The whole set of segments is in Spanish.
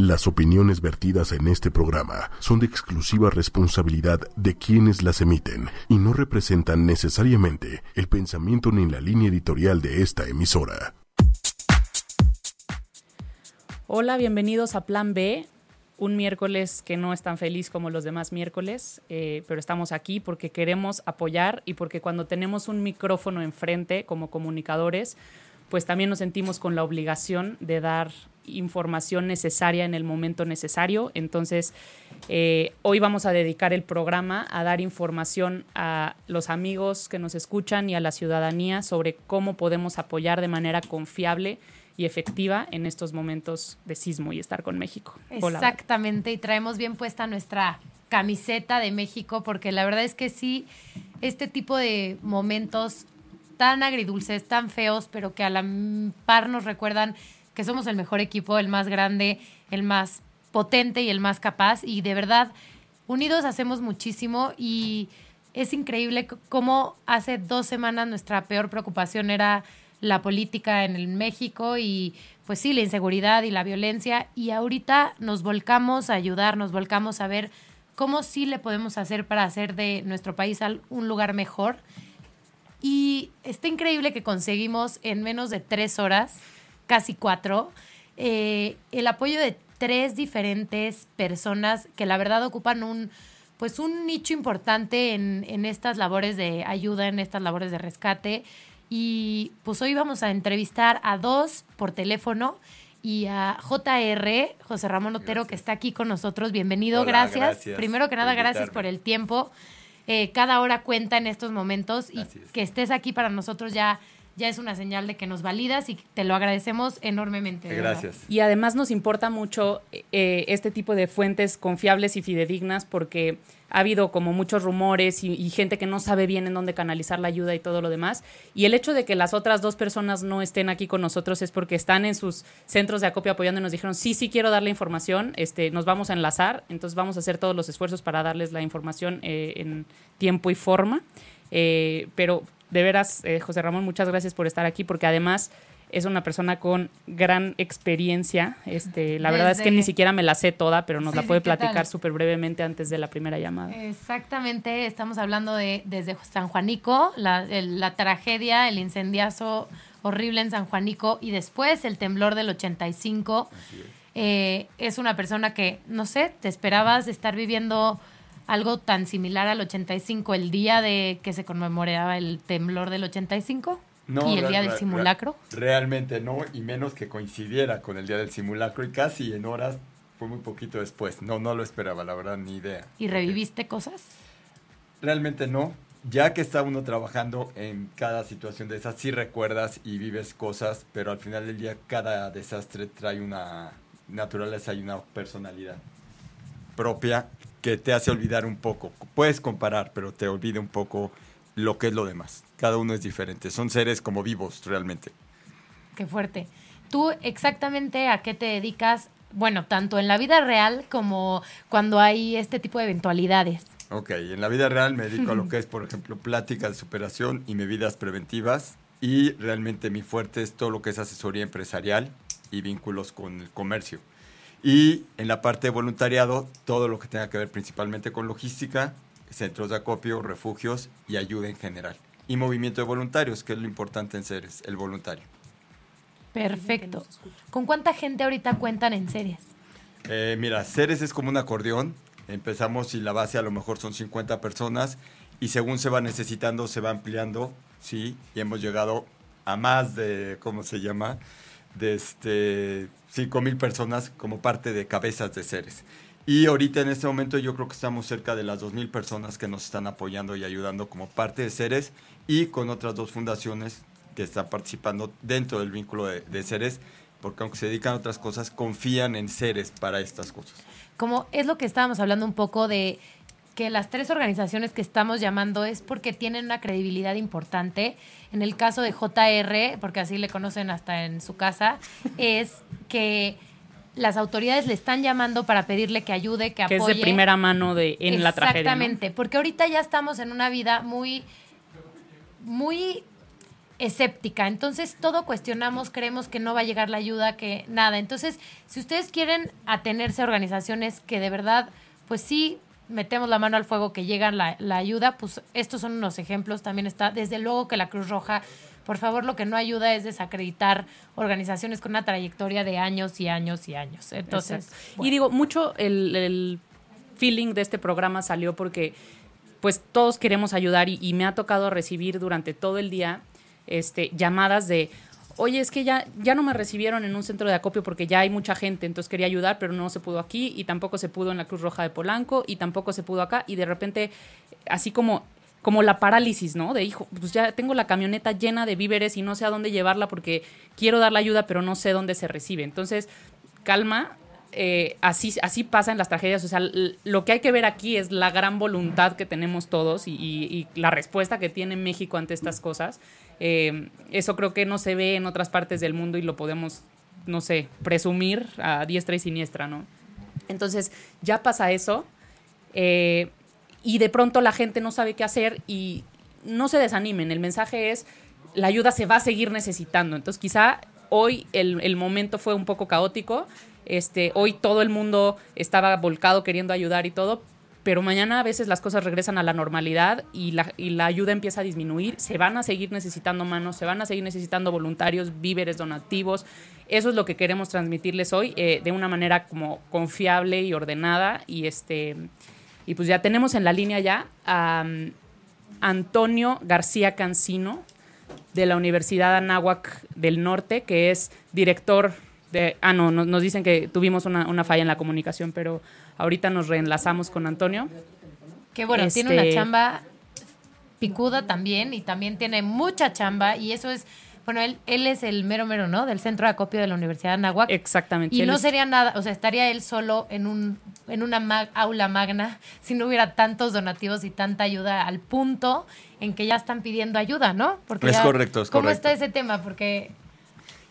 Las opiniones vertidas en este programa son de exclusiva responsabilidad de quienes las emiten y no representan necesariamente el pensamiento ni la línea editorial de esta emisora. Hola, bienvenidos a Plan B, un miércoles que no es tan feliz como los demás miércoles, eh, pero estamos aquí porque queremos apoyar y porque cuando tenemos un micrófono enfrente como comunicadores, pues también nos sentimos con la obligación de dar información necesaria en el momento necesario. Entonces, eh, hoy vamos a dedicar el programa a dar información a los amigos que nos escuchan y a la ciudadanía sobre cómo podemos apoyar de manera confiable y efectiva en estos momentos de sismo y estar con México. Exactamente, y traemos bien puesta nuestra camiseta de México porque la verdad es que sí, este tipo de momentos tan agridulces, tan feos, pero que a la par nos recuerdan que somos el mejor equipo, el más grande, el más potente y el más capaz. Y de verdad, unidos hacemos muchísimo y es increíble cómo hace dos semanas nuestra peor preocupación era la política en el México y pues sí, la inseguridad y la violencia. Y ahorita nos volcamos a ayudar, nos volcamos a ver cómo sí le podemos hacer para hacer de nuestro país un lugar mejor. Y está increíble que conseguimos en menos de tres horas casi cuatro, eh, el apoyo de tres diferentes personas que la verdad ocupan un, pues un nicho importante en, en estas labores de ayuda, en estas labores de rescate. Y pues hoy vamos a entrevistar a dos por teléfono y a JR, José Ramón Otero, que está aquí con nosotros. Bienvenido, gracias. Primero que nada, gracias por el tiempo. Eh, cada hora cuenta en estos momentos y que estés aquí para nosotros ya ya es una señal de que nos validas y te lo agradecemos enormemente. Gracias. Y además nos importa mucho eh, este tipo de fuentes confiables y fidedignas porque ha habido como muchos rumores y, gente que no sabe bien en dónde canalizar la ayuda y todo lo demás. Y el hecho de que las otras dos personas no estén aquí con nosotros es porque están en sus centros de acopio apoyando y nos dijeron, sí, sí quiero dar la información, este, nos vamos a enlazar, entonces vamos a hacer todos los esfuerzos para darles la información eh, en tiempo y forma. Eh, pero de veras, eh, José Ramón, muchas gracias por estar aquí, porque además es una persona con gran experiencia. Este, la verdad es que ni siquiera me la sé toda, pero nos la puede platicar súper brevemente antes de la primera llamada. Exactamente, estamos hablando de desde San Juanico, la, la tragedia, el incendiazo horrible en San Juanico y después el temblor del 85. Eh, es una persona que, no sé, te esperabas estar viviendo algo tan similar al 85, el día de que se conmemoraba el temblor del 85? No, ¿Y el día del simulacro? realmente no, y menos que coincidiera con el día del simulacro y casi en horas fue muy poquito después. No, no lo esperaba, la verdad, ni idea. ¿Y reviviste cosas? Realmente no. Ya que está uno trabajando en cada situación de esas, sí recuerdas y vives cosas, pero al final del día cada desastre trae una naturaleza y una personalidad propia que te hace olvidar un poco. Puedes comparar, pero te olvida un poco lo que es lo demás. Cada uno es diferente. Son seres como vivos realmente. Qué fuerte. ¿Tú exactamente a qué te dedicas? Bueno, tanto en la vida real como cuando hay este tipo de eventualidades. Ok, en la vida real me dedico a lo que es, por ejemplo, pláticas de superación y medidas preventivas. Y realmente mi fuerte es todo lo que es asesoría empresarial y vínculos con el comercio. Y en la parte de voluntariado, todo lo que tenga que ver principalmente con logística, centros de acopio, refugios y ayuda en general. Y movimiento de voluntarios, que es lo importante en Ceres, el voluntario. Perfecto. ¿Con cuánta gente ahorita cuentan en Ceres? Eh, mira, Ceres es como un acordeón. Empezamos y la base a lo mejor son 50 personas y según se va necesitando se va ampliando, ¿sí? Y hemos llegado a más de, ¿cómo se llama? De este, 5 mil personas como parte de Cabezas de Seres. Y ahorita en este momento yo creo que estamos cerca de las 2 mil personas que nos están apoyando y ayudando como parte de Seres y con otras dos fundaciones que están participando dentro del vínculo de, de Seres, porque aunque se dedican a otras cosas, confían en Seres para estas cosas. Como es lo que estábamos hablando un poco de que las tres organizaciones que estamos llamando es porque tienen una credibilidad importante. En el caso de JR, porque así le conocen hasta en su casa, es que las autoridades le están llamando para pedirle que ayude, que apoye. Que es de primera mano de, en la tragedia. Exactamente, porque ahorita ya estamos en una vida muy, muy escéptica. Entonces todo cuestionamos, creemos que no va a llegar la ayuda, que nada. Entonces, si ustedes quieren atenerse a organizaciones que de verdad, pues sí, metemos la mano al fuego, que llegan la, la ayuda, pues estos son unos ejemplos. También está, desde luego que la Cruz Roja, por favor, lo que no ayuda es desacreditar organizaciones con una trayectoria de años y años y años. Entonces, y digo, mucho el, el feeling de este programa salió porque pues todos queremos ayudar y, y me ha tocado recibir durante todo el día este, llamadas de, oye, es que ya, ya no me recibieron en un centro de acopio porque ya hay mucha gente, entonces quería ayudar, pero no se pudo aquí y tampoco se pudo en la Cruz Roja de Polanco y tampoco se pudo acá y de repente, así como como la parálisis, ¿no? De hijo, pues ya tengo la camioneta llena de víveres y no sé a dónde llevarla porque quiero dar la ayuda, pero no sé dónde se recibe. Entonces, calma, eh, así, así pasa en las tragedias. O sea, lo que hay que ver aquí es la gran voluntad que tenemos todos y la respuesta que tiene México ante estas cosas. Eh, eso creo que no se ve en otras partes del mundo y lo podemos, no sé, presumir a diestra y siniestra, ¿no? Entonces, ya pasa eso. Eh, y de pronto la gente no sabe qué hacer y no se desanimen. El mensaje es, la ayuda se va a seguir necesitando. Entonces quizá hoy el, el momento fue un poco caótico, este, hoy todo el mundo estaba volcado queriendo ayudar y todo, pero mañana a veces las cosas regresan a la normalidad y la, ayuda empieza a disminuir, se van a seguir necesitando manos, se van a seguir necesitando voluntarios, víveres, donativos. Eso es lo que queremos transmitirles hoy eh, de una manera como confiable y ordenada y este y pues ya tenemos en la línea ya a um, Antonio García Cancino de la Universidad Anáhuac del Norte, que es director de... Ah, no, nos, dicen que tuvimos una, una, falla en la comunicación, pero ahorita nos reenlazamos con Antonio. Que bueno, este, tiene una chamba picuda también y también tiene mucha chamba y eso es bueno, él, él es el mero mero, ¿no? Del centro de acopio de la Universidad de Anáhuac. Exactamente. Y no es... sería nada, o sea, estaría él solo en, un, en una mag, aula magna si no hubiera tantos donativos y tanta ayuda al punto en que ya están pidiendo ayuda, ¿no? Porque es ya, correcto, es ¿Cómo correcto. está ese tema? Porque...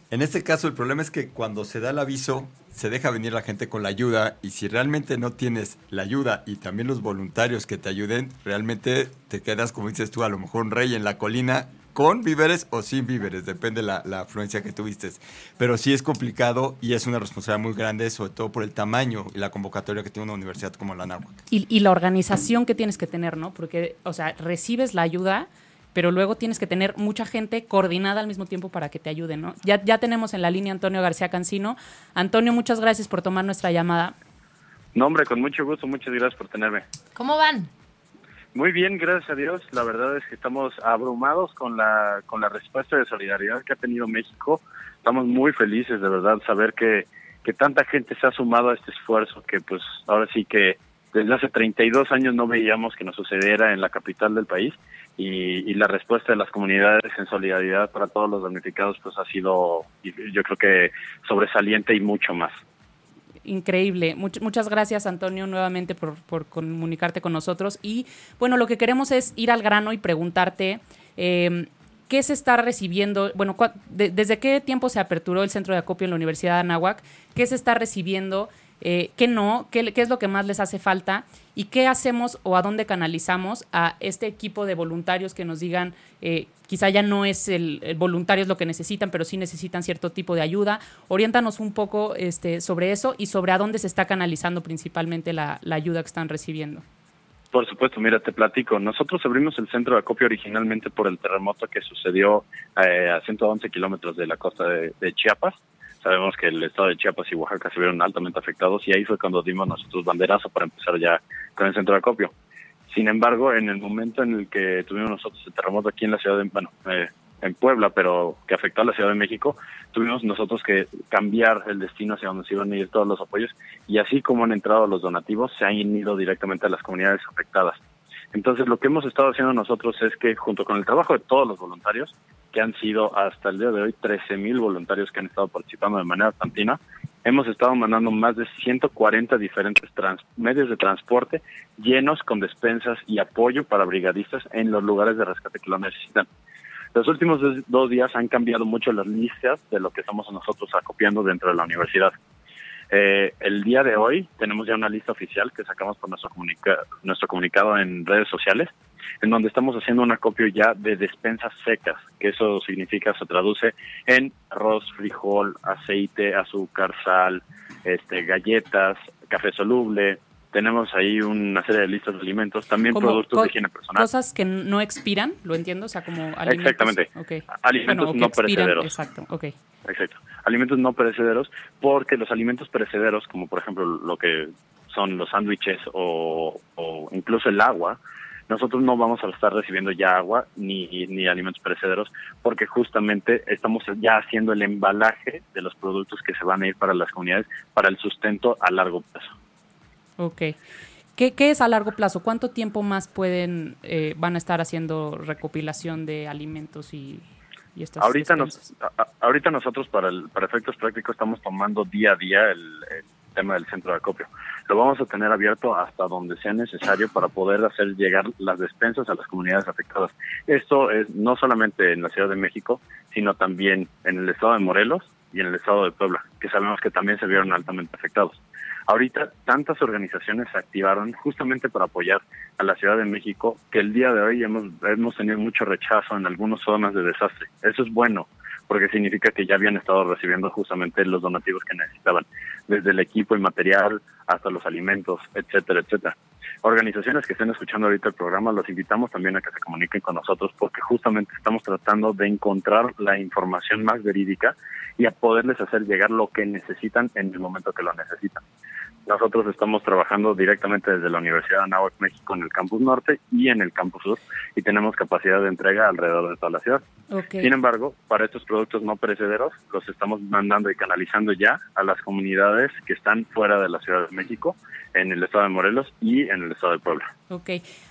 En este caso, el problema es que cuando se da el aviso, se deja venir la gente con la ayuda y si realmente no tienes la ayuda y también los voluntarios que te ayuden, realmente te quedas, como dices tú, a lo mejor un rey en la colina con víveres o sin víveres, depende la, la afluencia que tuviste. Pero sí es complicado y es una responsabilidad muy grande, sobre todo por el tamaño y la convocatoria que tiene una universidad como la Náhuac. Y, y, la organización que tienes que tener, ¿no? Porque, o sea, recibes la ayuda, pero luego tienes que tener mucha gente coordinada al mismo tiempo para que te ayuden, ¿no? Ya, ya tenemos en la línea Antonio García Cancino. Antonio, muchas gracias por tomar nuestra llamada. No, hombre, con mucho gusto, muchas gracias por tenerme. ¿Cómo van? Muy bien, gracias a Dios. La verdad es que estamos abrumados con la con la respuesta de solidaridad que ha tenido México. Estamos muy felices, de verdad, saber que, que tanta gente se ha sumado a este esfuerzo que, pues, ahora sí que desde hace 32 años no veíamos que nos sucediera en la capital del país y, la respuesta de las comunidades en solidaridad para todos los damnificados, pues, ha sido, yo creo que sobresaliente y mucho más increíble. Much muchas gracias, Antonio, nuevamente por, comunicarte con nosotros. Y bueno, lo que queremos es ir al grano y preguntarte eh, qué se está recibiendo, bueno, de, desde qué tiempo se aperturó el centro de acopio en la Universidad de Anáhuac, qué se está recibiendo, eh, qué no, qué, qué es lo que más les hace falta y qué hacemos o a dónde canalizamos a este equipo de voluntarios que nos digan, eh, quizá ya no es el, voluntario es lo que necesitan, pero sí necesitan cierto tipo de ayuda. Oriéntanos un poco este, sobre eso y sobre a dónde se está canalizando principalmente la, la ayuda que están recibiendo. Por supuesto, mira, te platico. Nosotros abrimos el centro de acopio originalmente por el terremoto que sucedió eh, a 111 kilómetros de la costa de Chiapas sabemos que el estado de Chiapas y Oaxaca se vieron altamente afectados y ahí fue cuando dimos nosotros banderazo para empezar ya con el centro de acopio. Sin embargo, en el momento en el que tuvimos nosotros el terremoto aquí en la ciudad de, bueno, eh, en Puebla, pero que afectó a la Ciudad de México, tuvimos nosotros que cambiar el destino hacia donde se iban a ir todos los apoyos y así como han entrado los donativos, se han ido directamente a las comunidades afectadas. Entonces, lo que hemos estado haciendo nosotros es que, junto con el trabajo de todos los voluntarios, que han sido hasta el día de hoy 13 mil voluntarios que han estado participando de manera tantina, hemos estado mandando más de 140 diferentes medios de transporte llenos con despensas y apoyo para brigadistas en los lugares de rescate que lo necesitan. Los últimos dos días han cambiado mucho las listas de lo que estamos nosotros acopiando dentro de la universidad. Eh, el día de hoy tenemos ya una lista oficial que sacamos por nuestro, comunica nuestro comunicado en redes sociales en donde estamos haciendo un acopio ya de despensas secas, que eso significa, se traduce en arroz, frijol, aceite, azúcar, sal, este, galletas, café soluble, tenemos ahí una serie de listas de alimentos, también productos de higiene personal. Cosas que no expiran, lo entiendo, o sea, como alimentos. Exactamente. Alimentos no perecederos. Exacto, ok. Exacto. Alimentos no perecederos, porque los alimentos perecederos, como por ejemplo lo que son los sándwiches o, incluso el agua, nosotros no vamos a estar recibiendo ya agua ni, ni alimentos perecederos porque justamente estamos ya haciendo el embalaje de los productos que se van a ir para las comunidades para el sustento a largo plazo. Ok. ¿Qué, ¿Qué, es a largo plazo? ¿Cuánto tiempo más pueden eh, van a estar haciendo recopilación de alimentos y, y estas ahorita nos, ahorita nosotros para el, para efectos prácticos estamos tomando día a día el, tema del centro de acopio. Lo vamos a tener abierto hasta donde sea necesario para poder hacer llegar las despensas a las comunidades afectadas. Esto es no solamente en la Ciudad de México, sino también en el estado de Morelos y en el estado de Puebla, que sabemos que también se vieron altamente afectados. Ahorita tantas organizaciones se activaron justamente para apoyar a la Ciudad de México que el día de hoy hemos, hemos tenido mucho rechazo en algunas zonas de desastre. Eso es bueno porque significa que ya habían estado recibiendo justamente los donativos que necesitaban, desde el equipo y material hasta los alimentos, etcétera, etcétera. Organizaciones que estén escuchando ahorita el programa, los invitamos también a que se comuniquen con nosotros porque justamente estamos tratando de encontrar la información más verídica y a poderles hacer llegar lo que necesitan en el momento que lo necesitan. Nosotros estamos trabajando directamente desde la Universidad de Anáhuac, México, en el campus norte y en el campus sur, y tenemos capacidad de entrega alrededor de toda la ciudad. Sin embargo, para estos productos no perecederos, los estamos mandando y canalizando ya a las comunidades que están fuera de la Ciudad de México, en el estado de Morelos y en el estado de Puebla. Ok.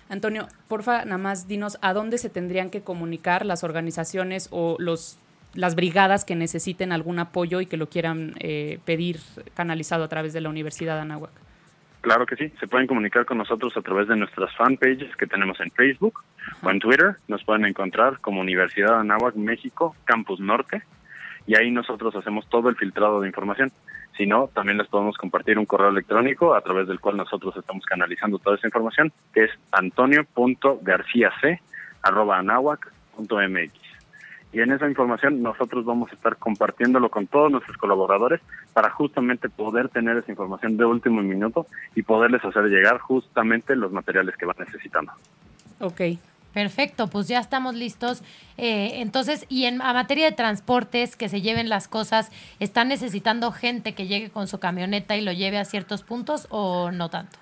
Antonio, porfa, nada más dinos a dónde se tendrían que comunicar las organizaciones o los las brigadas que necesiten algún apoyo y que lo quieran eh, pedir canalizado a través de la Universidad de Anáhuac. Claro que sí, se pueden comunicar con nosotros a través de nuestras fanpages que tenemos en Facebook o en Twitter. Nos pueden encontrar como Universidad de Anáhuac México, Campus Norte, y ahí nosotros hacemos todo el filtrado de información. Si no, también les podemos compartir un correo electrónico a través del cual nosotros estamos canalizando toda esa información, que es antonio.garciac.anahuac.mx y en esa información nosotros vamos a estar compartiéndolo con todos nuestros colaboradores para justamente poder tener esa información de último minuto y poderles hacer llegar justamente los materiales que van necesitando. Ok. Perfecto, pues ya estamos listos. Eh, entonces, y en a materia de transportes, que se lleven las cosas, ¿están necesitando gente que llegue con su camioneta y lo lleve a ciertos puntos o no tanto?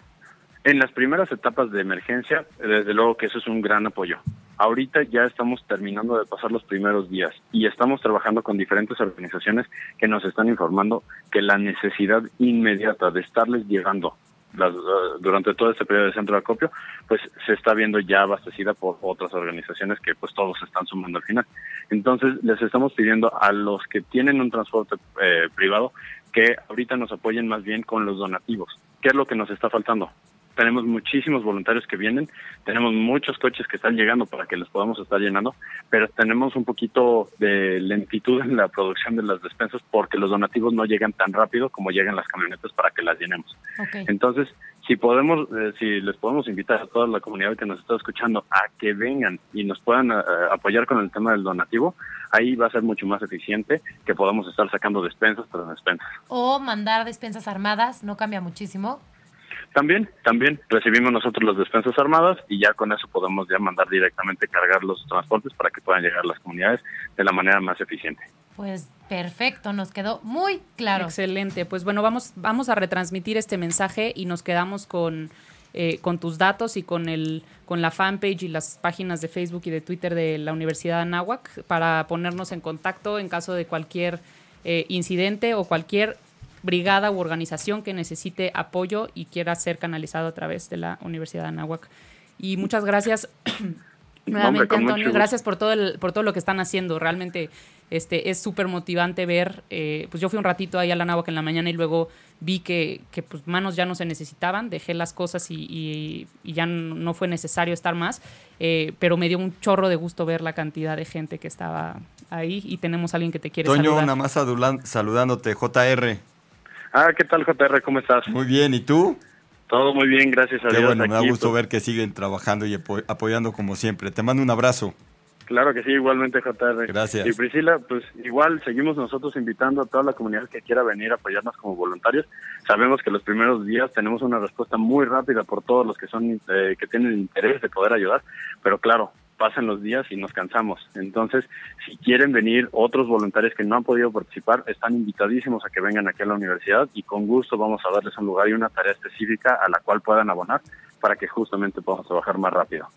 En las primeras etapas de emergencia, desde luego que eso es un gran apoyo. Ahorita ya estamos terminando de pasar los primeros días y estamos trabajando con diferentes organizaciones que nos están informando que la necesidad inmediata de estarles llegando las, uh, durante todo este periodo de centro de acopio, pues se está viendo ya abastecida por otras organizaciones que pues todos están sumando al final. Entonces les estamos pidiendo a los que tienen un transporte eh, privado que ahorita nos apoyen más bien con los donativos. ¿Qué es lo que nos está faltando? Tenemos muchísimos voluntarios que vienen, tenemos muchos coches que están llegando para que los podamos estar llenando, pero tenemos un poquito de lentitud en la producción de las despensas porque los donativos no llegan tan rápido como llegan las camionetas para que las llenemos. Entonces, si podemos, eh, si les podemos invitar a toda la comunidad que nos está escuchando a que vengan y nos puedan eh, apoyar con el tema del donativo, ahí va a ser mucho más eficiente que podamos estar sacando despensas tras despensas. O mandar despensas armadas, no cambia muchísimo. También, también recibimos nosotros las despensas armadas y ya con eso podemos ya mandar directamente cargar los transportes para que puedan llegar a las comunidades de la manera más eficiente. Pues perfecto, nos quedó muy claro. Excelente, pues bueno, vamos, vamos a retransmitir este mensaje y nos quedamos con, eh, con tus datos y con, el, con la fanpage y las páginas de Facebook y de Twitter de la Universidad de Anáhuac para ponernos en contacto en caso de cualquier eh, incidente o cualquier brigada u organización que necesite apoyo y quiera ser canalizado a través de la Universidad de Anáhuac. Y muchas gracias nuevamente, Antonio. Gracias por todo, el, por todo lo que están haciendo. Realmente este, es súper motivante ver. Eh, pues yo fui un ratito ahí a la Anáhuac en la mañana y luego vi que, que pues manos ya no se necesitaban. Dejé las cosas y, y, ya no fue necesario estar más. Eh, pero me dio un chorro de gusto ver la cantidad de gente que estaba ahí y tenemos a alguien que te quiere Toño, saludar. nada más saludándote, JR. Ah, ¿qué tal, JR? ¿Cómo estás? Muy bien, ¿y tú? Todo muy bien, gracias a Qué Dios. bueno, me da gusto pues, ver que siguen trabajando y apo- apoyando como siempre. Te mando un abrazo. Claro que sí, igualmente, JR. Gracias. Y Priscila, pues igual seguimos nosotros invitando a toda la comunidad que quiera venir a apoyarnos como voluntarios. Sabemos que los primeros días tenemos una respuesta muy rápida por todos los que son eh, que tienen interés de poder ayudar, pero claro, pasan los días y nos cansamos. Entonces, si quieren venir otros voluntarios que no han podido participar, están invitadísimos a que vengan aquí a la universidad y con gusto vamos a darles un lugar y una tarea específica a la cual puedan abonar para que justamente podamos trabajar más rápido.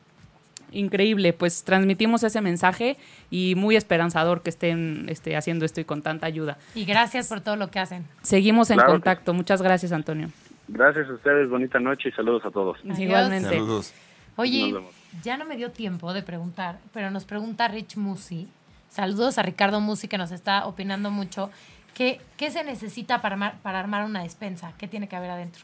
Increíble, pues transmitimos ese mensaje y muy esperanzador que estén este, haciendo esto y con tanta ayuda. Y gracias por todo lo que hacen. Seguimos en Claro que- contacto. Muchas gracias, Antonio. Gracias a ustedes, bonita noche y saludos a todos. Adiós. Igualmente. Saludos. Oye, Nos vemos. Ya no me dio tiempo de preguntar, pero nos pregunta Rich Musi. Saludos a Ricardo Musi que nos está opinando mucho. ¿Qué, qué se necesita para armar, para armar una despensa? ¿Qué tiene que haber adentro?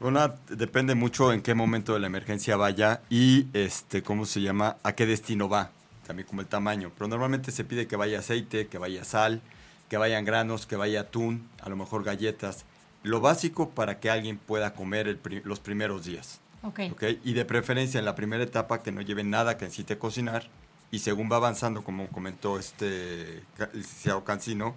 Una, depende mucho en qué momento de la emergencia vaya y este, ¿cómo se llama? A qué destino va, también como el tamaño. Pero normalmente se pide que vaya aceite, que vaya sal, que vayan granos, que vaya atún, a lo mejor galletas. Lo básico para que alguien pueda comer los primeros días. Ok. ¿ok? Y de preferencia en la primera etapa que no lleven nada que necesite cocinar y según va avanzando, como comentó este licenciado Cancino,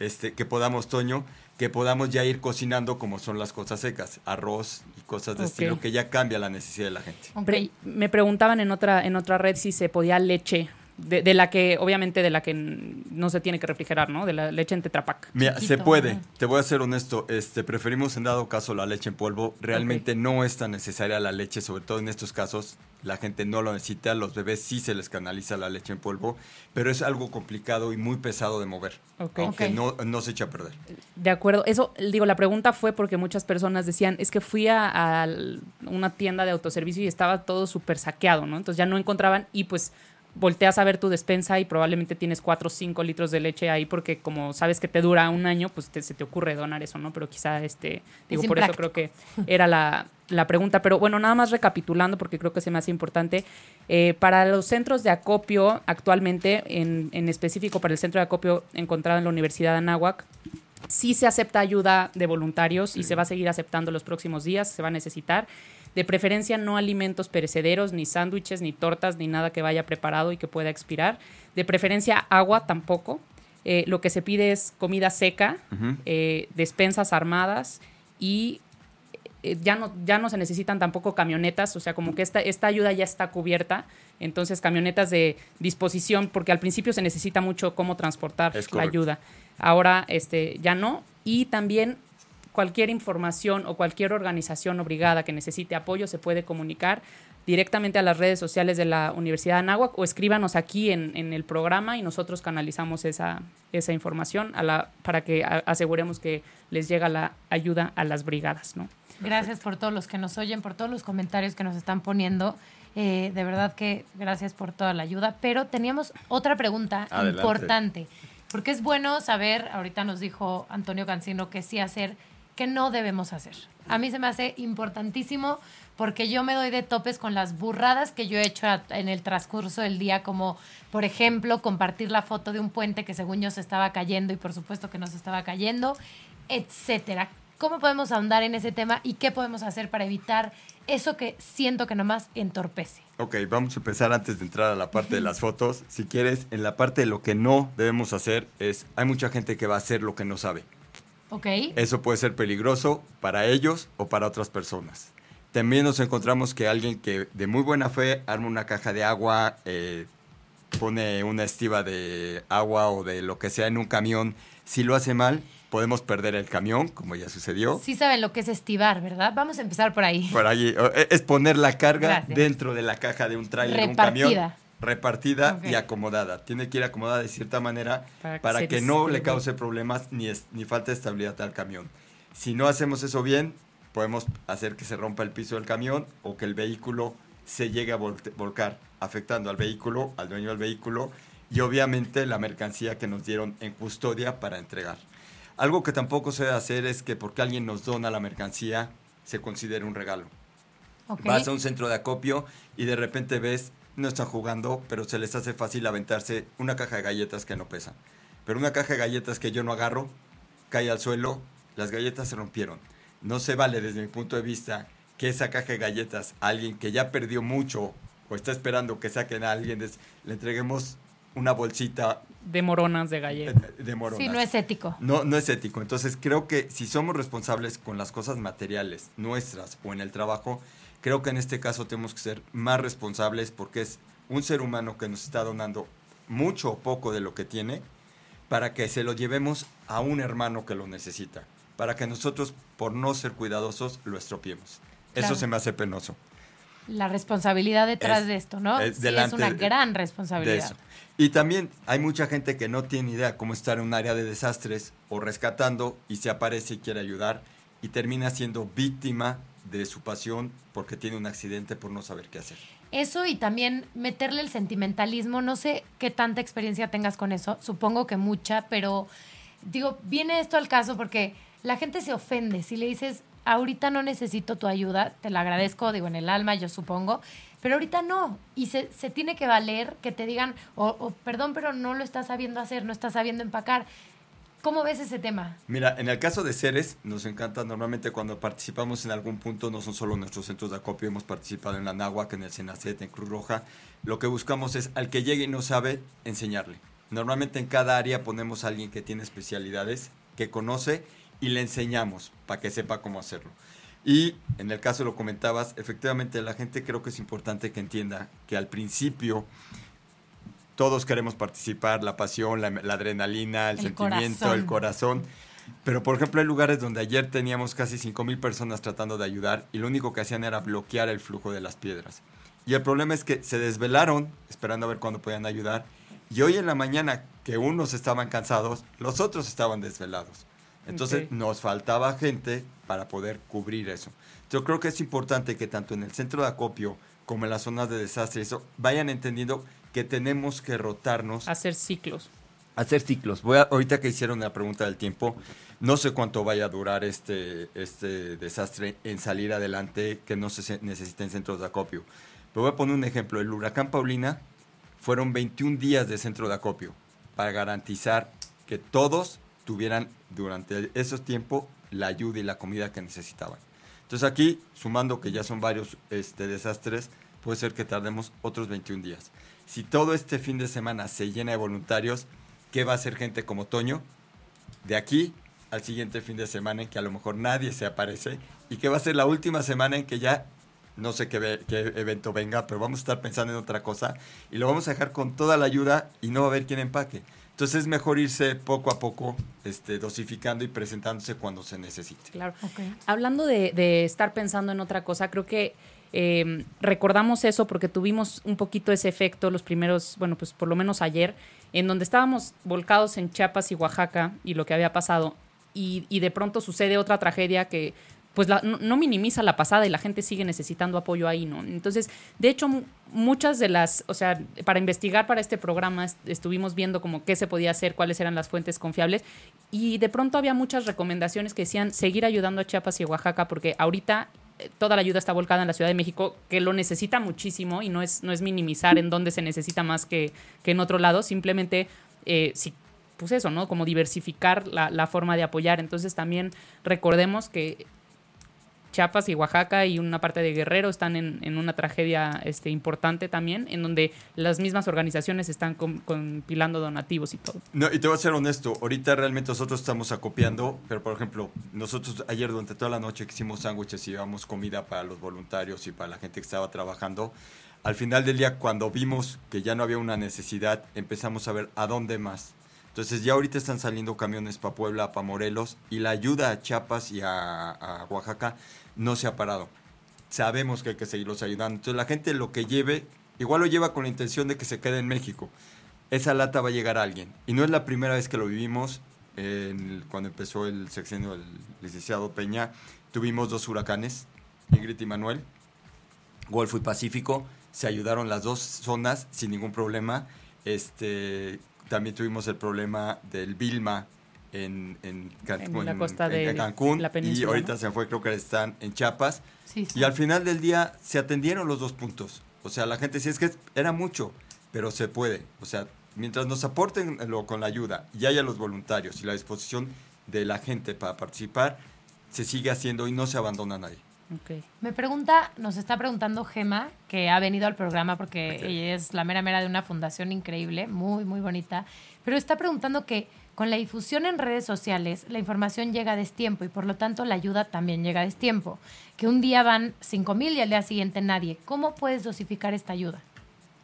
este, que podamos, Toño, que podamos ya ir cocinando como son las cosas secas, arroz y cosas de Ok. estilo, que ya cambia la necesidad de la gente. Ok. Pre- me preguntaban en otra, en otra red si se podía leche, de, de la que, obviamente, de la que no se tiene que refrigerar, ¿no? De la leche en Tetrapac. Mira, Chiquito, se puede. Te voy a ser honesto. Este, preferimos en dado caso la leche en polvo. Realmente no es tan necesaria la leche, sobre todo en estos casos. La gente no lo necesita. Los bebés sí se les canaliza la leche en polvo, pero es algo complicado y muy pesado de mover. Ok. Aunque no, no se echa a perder. De acuerdo. Eso, digo, la pregunta fue porque muchas personas decían, es que fui a, a una tienda de autoservicio y estaba todo súper saqueado, ¿no? Entonces ya no encontraban y pues volteas a ver tu despensa y probablemente tienes 4 o 5 litros de leche ahí porque como sabes que te dura un año, pues te- se te ocurre donar eso, ¿no? Pero quizá, este, digo, por eso creo que era la, la pregunta. Pero bueno, nada más recapitulando porque creo que se me hace importante. eh, para los centros de acopio actualmente, en, en específico para el centro de acopio encontrado en la Universidad de Anáhuac, sí se acepta ayuda de voluntarios y se va a seguir aceptando los próximos días, se va a necesitar. De preferencia no alimentos perecederos, ni sándwiches, ni tortas, ni nada que vaya preparado y que pueda expirar. De preferencia agua tampoco. Eh, lo que se pide es comida seca, eh, despensas armadas y eh, ya no, ya no se necesitan tampoco camionetas, o sea, como que esta, esta ayuda ya está cubierta, entonces camionetas de disposición, porque al principio se necesita mucho cómo transportar la ayuda. Ahora este, ya no, y también cualquier información o cualquier organización o brigada que necesite apoyo se puede comunicar directamente a las redes sociales de la Universidad de Anáhuac o escríbanos aquí en, en el programa y nosotros canalizamos esa, esa información a la, para que a- aseguremos que les llega la ayuda a las brigadas, ¿no? Gracias por todos los que nos oyen, por todos los comentarios que nos están poniendo. Eh, de verdad que gracias por toda la ayuda. Pero teníamos otra pregunta Adelante. importante, porque es bueno saber, ahorita nos dijo Antonio Cancino, que sí hacer, que no debemos hacer. A mí se me hace importantísimo porque yo me doy de topes con las burradas que yo he hecho en el transcurso del día, como por ejemplo compartir la foto de un puente que según yo se estaba cayendo y por supuesto que no se estaba cayendo, etcétera. ¿Cómo podemos ahondar en ese tema y qué podemos hacer para evitar eso que siento que nomás entorpece? Ok, vamos a empezar antes de entrar a la parte de las fotos. Si quieres, en la parte de lo que no debemos hacer es, hay mucha gente que va a hacer lo que no sabe. ¿Ok? Eso puede ser peligroso para ellos o para otras personas. También nos encontramos que alguien que de muy buena fe arma una caja de agua, eh, pone una estiva de agua o de lo que sea en un camión. Si lo hace mal, podemos perder el camión, como ya sucedió. Sí saben lo que es estivar, ¿verdad? Vamos a empezar por ahí. Por ahí, eh, es poner la carga Gracias. dentro de la caja de un trailer, un camión. Repartida y acomodada. Tiene que ir acomodada de cierta manera Para para, que no le cause problemas ni, es- ni falta de estabilidad al camión. Si no hacemos eso bien, podemos hacer que se rompa el piso del camión o que el vehículo se llegue a volcar, afectando al vehículo, al dueño del vehículo y obviamente la mercancía que nos dieron en custodia para entregar. Algo que tampoco se debe hacer es que porque alguien nos dona la mercancía, se considere un regalo. Vas a un centro de acopio y de repente ves, no están jugando, pero se les hace fácil aventarse una caja de galletas que no pesan. Pero una caja de galletas que yo no agarro, cae al suelo, las galletas se rompieron. No se vale desde mi punto de vista que esa caja de galletas a alguien que ya perdió mucho o está esperando que saquen a alguien, le entreguemos una bolsita de moronas de galletas. De, de, moronas. Sí, no es ético. No, no es ético. Entonces creo que si somos responsables con las cosas materiales nuestras o en el trabajo, creo que en este caso tenemos que ser más responsables porque es un ser humano que nos está donando mucho o poco de lo que tiene para que se lo llevemos a un hermano que lo necesita, para que nosotros, por no ser cuidadosos, lo estropiemos. Eso se me hace penoso. La responsabilidad detrás de esto, ¿no? Es, es una gran responsabilidad. Y también hay mucha gente que no tiene idea cómo estar en un área de desastres o rescatando y se aparece y quiere ayudar y termina siendo víctima de su pasión porque tiene un accidente por no saber qué hacer. Eso y también meterle el sentimentalismo, no sé qué tanta experiencia tengas con eso, supongo que mucha, pero digo, viene esto al caso porque la gente se ofende si le dices, ahorita no necesito tu ayuda, te la agradezco, digo, en el alma, yo supongo, pero ahorita no. Y se, se tiene que valer que te digan, o, perdón, pero no lo estás sabiendo hacer, no estás sabiendo empacar. ¿Cómo ves ese tema? Mira, en el caso de Ceres, nos encanta normalmente cuando participamos en algún punto, no son solo nuestros centros de acopio, hemos participado en la Náhuac, en el Senacet, en Cruz Roja. Lo que buscamos es al que llegue y no sabe, enseñarle. Normalmente en cada área ponemos a alguien que tiene especialidades, que conoce y le enseñamos para que sepa cómo hacerlo. Y en el caso lo comentabas, efectivamente la gente creo que es importante que entienda que al principio todos queremos participar, la pasión, la, adrenalina, el, sentimiento, el corazón. Pero por ejemplo hay lugares donde ayer teníamos casi 5.000 personas tratando de ayudar y lo único que hacían era bloquear el flujo de las piedras. Y el problema es que se desvelaron esperando a ver cuándo podían ayudar y hoy en la mañana que unos estaban cansados, los otros estaban desvelados. Entonces nos faltaba gente para poder cubrir eso. Yo creo que es importante que tanto en el centro de acopio como en las zonas de desastre eso, vayan entendiendo que tenemos que rotarnos. Hacer ciclos. Hacer ciclos. Voy a, ahorita que hicieron la pregunta del tiempo, no sé cuánto vaya a durar este, este desastre en salir adelante que no se necesiten centros de acopio. Pero voy a poner un ejemplo. El huracán Paulina fueron 21 días de centro de acopio para garantizar que todos tuvieran durante esos tiempos la ayuda y la comida que necesitaban. Entonces aquí, sumando que ya son varios este, desastres, puede ser que tardemos otros 21 días. Si todo este fin de semana se llena de voluntarios, ¿qué va a hacer gente como Toño? De aquí al siguiente fin de semana en que a lo mejor nadie se aparece y que va a ser la última semana en que ya no sé qué, qué, evento venga, pero vamos a estar pensando en otra cosa y lo vamos a dejar con toda la ayuda y no va a haber quien empaque. Entonces es mejor irse poco a poco este, dosificando y presentándose cuando se necesite. Claro. Hablando de, estar pensando en otra cosa, creo que eh, recordamos eso porque tuvimos un poquito ese efecto los primeros, bueno, pues por lo menos ayer, en donde estábamos volcados en Chiapas y Oaxaca y lo que había pasado. Y, de pronto sucede otra tragedia que pues no, minimiza la pasada y la gente sigue necesitando apoyo ahí, ¿no? Entonces, de hecho, muchas de las, o sea, para investigar para este programa estuvimos viendo como qué se podía hacer, cuáles eran las fuentes confiables y de pronto había muchas recomendaciones que decían seguir ayudando a Chiapas y Oaxaca porque ahorita toda la ayuda está volcada en la Ciudad de México, que lo necesita muchísimo y no es, no es minimizar en dónde se necesita más que, en otro lado, simplemente eh, si pues eso, ¿no? Como diversificar la, la, forma de apoyar. Entonces también recordemos que Chiapas y Oaxaca y una parte de Guerrero están en, una tragedia este, importante también, en donde las mismas organizaciones están compilando donativos y todo. No, y te voy a ser honesto, ahorita realmente nosotros estamos acopiando, pero por ejemplo, nosotros ayer durante toda la noche que hicimos sándwiches y llevamos comida para los voluntarios y para la gente que estaba trabajando, al final del día cuando vimos que ya no había una necesidad, empezamos a ver a dónde más. Entonces ya ahorita están saliendo camiones para Puebla, para Morelos y la ayuda a Chiapas y a, Oaxaca no se ha parado. Sabemos que hay que seguirlos ayudando. Entonces la gente lo que lleve, igual lo lleva con la intención de que se quede en México. Esa lata va a llegar a alguien. Y no es la primera vez que lo vivimos. cuando empezó el sexenio del licenciado Peña, tuvimos dos huracanes, Ingrid y Manuel, Golfo y Pacífico. Se ayudaron las dos zonas sin ningún problema. Este, también tuvimos el problema del Vilma en, en, la costa de Cancún y ahorita se fue, creo que están en Chiapas. Y al final del día se atendieron los dos puntos. O sea, la gente sí es que era mucho, pero se puede. O sea, mientras nos aporten lo, con la ayuda y haya los voluntarios y la disposición de la gente para participar, se sigue haciendo y no se abandona nadie. Me pregunta, nos está preguntando Gema, que ha venido al programa porque ella es la mera mera de una fundación increíble, muy, muy bonita, pero está preguntando que con la difusión en redes sociales, la información llega a destiempo y por lo tanto la ayuda también llega a destiempo. Que un día van 5 mil y al día siguiente nadie. ¿Cómo puedes dosificar esta ayuda?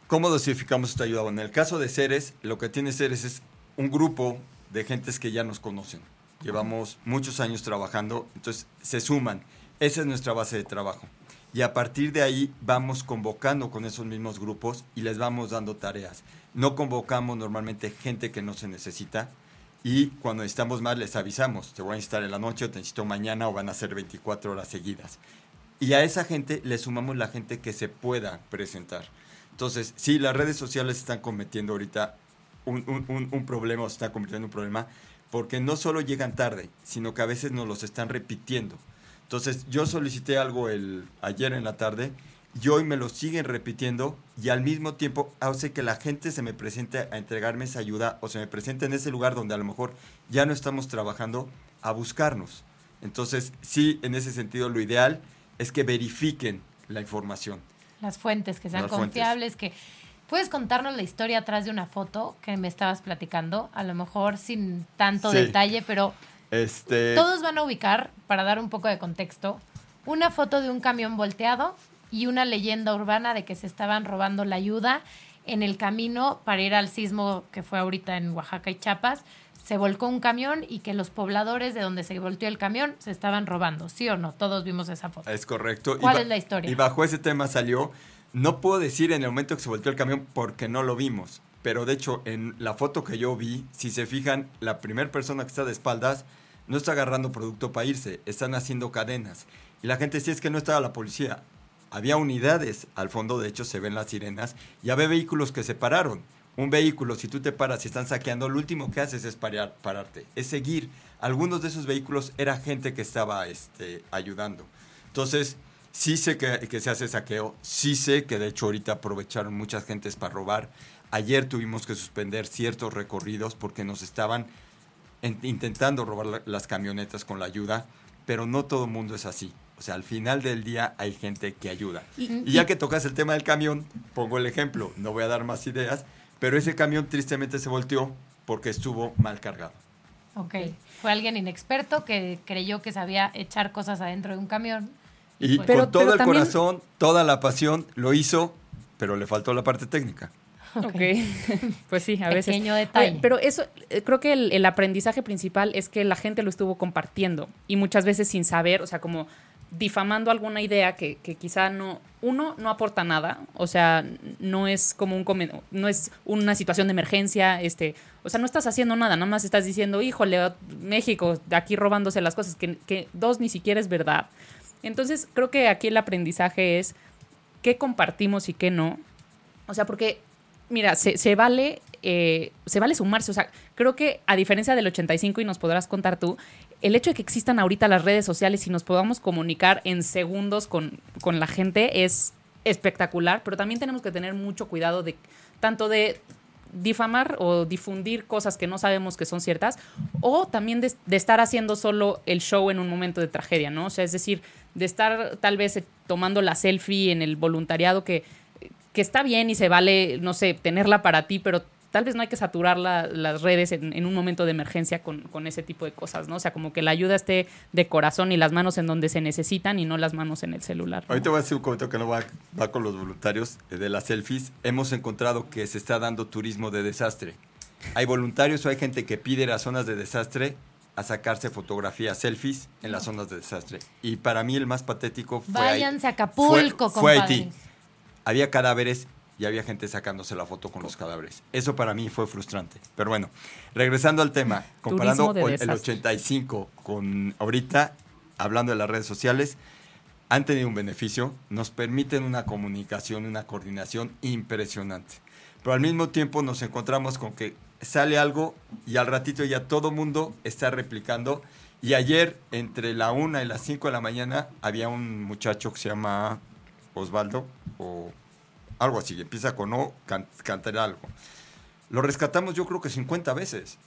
¿Cómo dosificamos esta ayuda? Bueno, en el caso de Ceres, lo que tiene Ceres es un grupo de gentes que ya nos conocen. Llevamos muchos años trabajando, entonces se suman. Esa es nuestra base de trabajo. Y a partir de ahí vamos convocando con esos mismos grupos y les vamos dando tareas. No convocamos normalmente gente que no se necesita y cuando necesitamos más les avisamos. Te voy a necesitar en la noche o te necesito mañana o van a ser 24 horas seguidas. Y a esa gente le sumamos la gente que se pueda presentar. Entonces, sí, las redes sociales están cometiendo ahorita un, un- un- problema, o se está convirtiendo en un problema, porque no solo llegan tarde, sino que a veces nos los están repitiendo. Entonces, yo solicité algo el, ayer en la tarde y hoy me lo siguen repitiendo y al mismo tiempo hace que la gente se me presente a entregarme esa ayuda o se me presente en ese lugar donde a lo mejor ya no estamos trabajando a buscarnos. Entonces, sí, en ese sentido, lo ideal es que verifiquen la información. Las fuentes, que sean Las fuentes. confiables, que... ¿Puedes contarnos la historia atrás de una foto que me estabas platicando? A lo mejor sin tanto Sí. detalle, pero Este, todos van a ubicar, para dar un poco de contexto, una foto de un camión volteado y una leyenda urbana de que se estaban robando la ayuda en el camino para ir al sismo que fue ahorita en Oaxaca y Chiapas. Se volcó un camión y que los pobladores de donde se volteó el camión se estaban robando. ¿Sí o no? Todos vimos esa foto. Es correcto. ¿Cuál es la historia? Y bajo ese tema salió, no puedo decir en el momento que se volteó el camión porque no lo vimos, pero de hecho en la foto que yo vi, si se fijan, la primera persona que está de espaldas no está agarrando producto para irse, están haciendo cadenas. Y la gente sí es que no estaba la policía. Había unidades al fondo, de hecho se ven las sirenas, y había vehículos que se pararon. Un vehículo, si tú te paras y están saqueando, lo último que haces es parar, pararte, es seguir. Algunos de esos vehículos era gente que estaba este, ayudando. Entonces, sí sé que, que se hace saqueo, sí sé que de hecho ahorita aprovecharon muchas gentes para robar. Ayer tuvimos que suspender ciertos recorridos porque nos estaban en- intentando robar la- las camionetas con la ayuda, pero no todo el mundo es así. O sea, al final del día hay gente que ayuda. Y, ya que tocas el tema del camión, pongo el ejemplo, no voy a dar más ideas, pero ese camión tristemente se volteó porque estuvo mal cargado. Ok. Fue alguien inexperto que creyó que sabía echar cosas adentro de un camión. Y pues- Pero- con todo pero el también- corazón, toda la pasión, lo hizo, pero le faltó la parte técnica. Ok, pues sí, a veces. Pequeño detalle. Pero eso, eh, creo que el, el aprendizaje principal es que la gente lo estuvo compartiendo y muchas veces sin saber, o sea, como difamando alguna idea que, que quizá no, uno, no aporta nada, o sea, no es como un, no es una situación de emergencia, este, o sea, no estás haciendo nada, nada más estás diciendo, híjole, México, aquí robándose las cosas, que, que dos ni siquiera es verdad. Entonces, creo que aquí el aprendizaje es qué compartimos y qué no. O sea, porque, mira, se, se vale, eh, se vale sumarse. O sea, creo que a diferencia del 85, y nos podrás contar tú, el hecho de que existan ahorita las redes sociales y nos podamos comunicar en segundos con, con la gente es espectacular, pero también tenemos que tener mucho cuidado de tanto de difamar o difundir cosas que no sabemos que son ciertas, o también de, estar haciendo solo el show en un momento de tragedia, ¿no? O sea, es decir, de estar tal vez tomando la selfie en el voluntariado que, que está bien y se vale, no sé, tenerla para ti, pero tal vez no hay que saturar la- las redes en, en un momento de emergencia con, con ese tipo de cosas, ¿no? O sea, como que la ayuda esté de corazón y las manos en donde se necesitan y no las manos en el celular. ¿no? Ahorita voy a hacer un comentario que no va, va con los voluntarios eh, de las selfies. Hemos encontrado que se está dando turismo de desastre. Hay voluntarios o hay gente que pide las zonas de desastre a sacarse fotografías, selfies en las zonas de desastre. Y para mí el más patético fue. Váyanse a Acapulco, fue, fue. Haití. Había cadáveres y había gente sacándose la foto con los cadáveres. Eso para mí fue frustrante. Pero bueno, regresando al tema, comparando de el- el desastre. 85 con ahorita, hablando de las redes sociales, han tenido un beneficio, nos permiten una comunicación, una coordinación impresionante. Pero al mismo tiempo nos encontramos con que sale algo y al ratito ya todo mundo está replicando. Y ayer, entre la 1 y las 5 de la mañana, había un muchacho que se llama Osvaldo, o algo así, empieza con O, can- cantará algo. Lo rescatamos yo creo que 50 veces.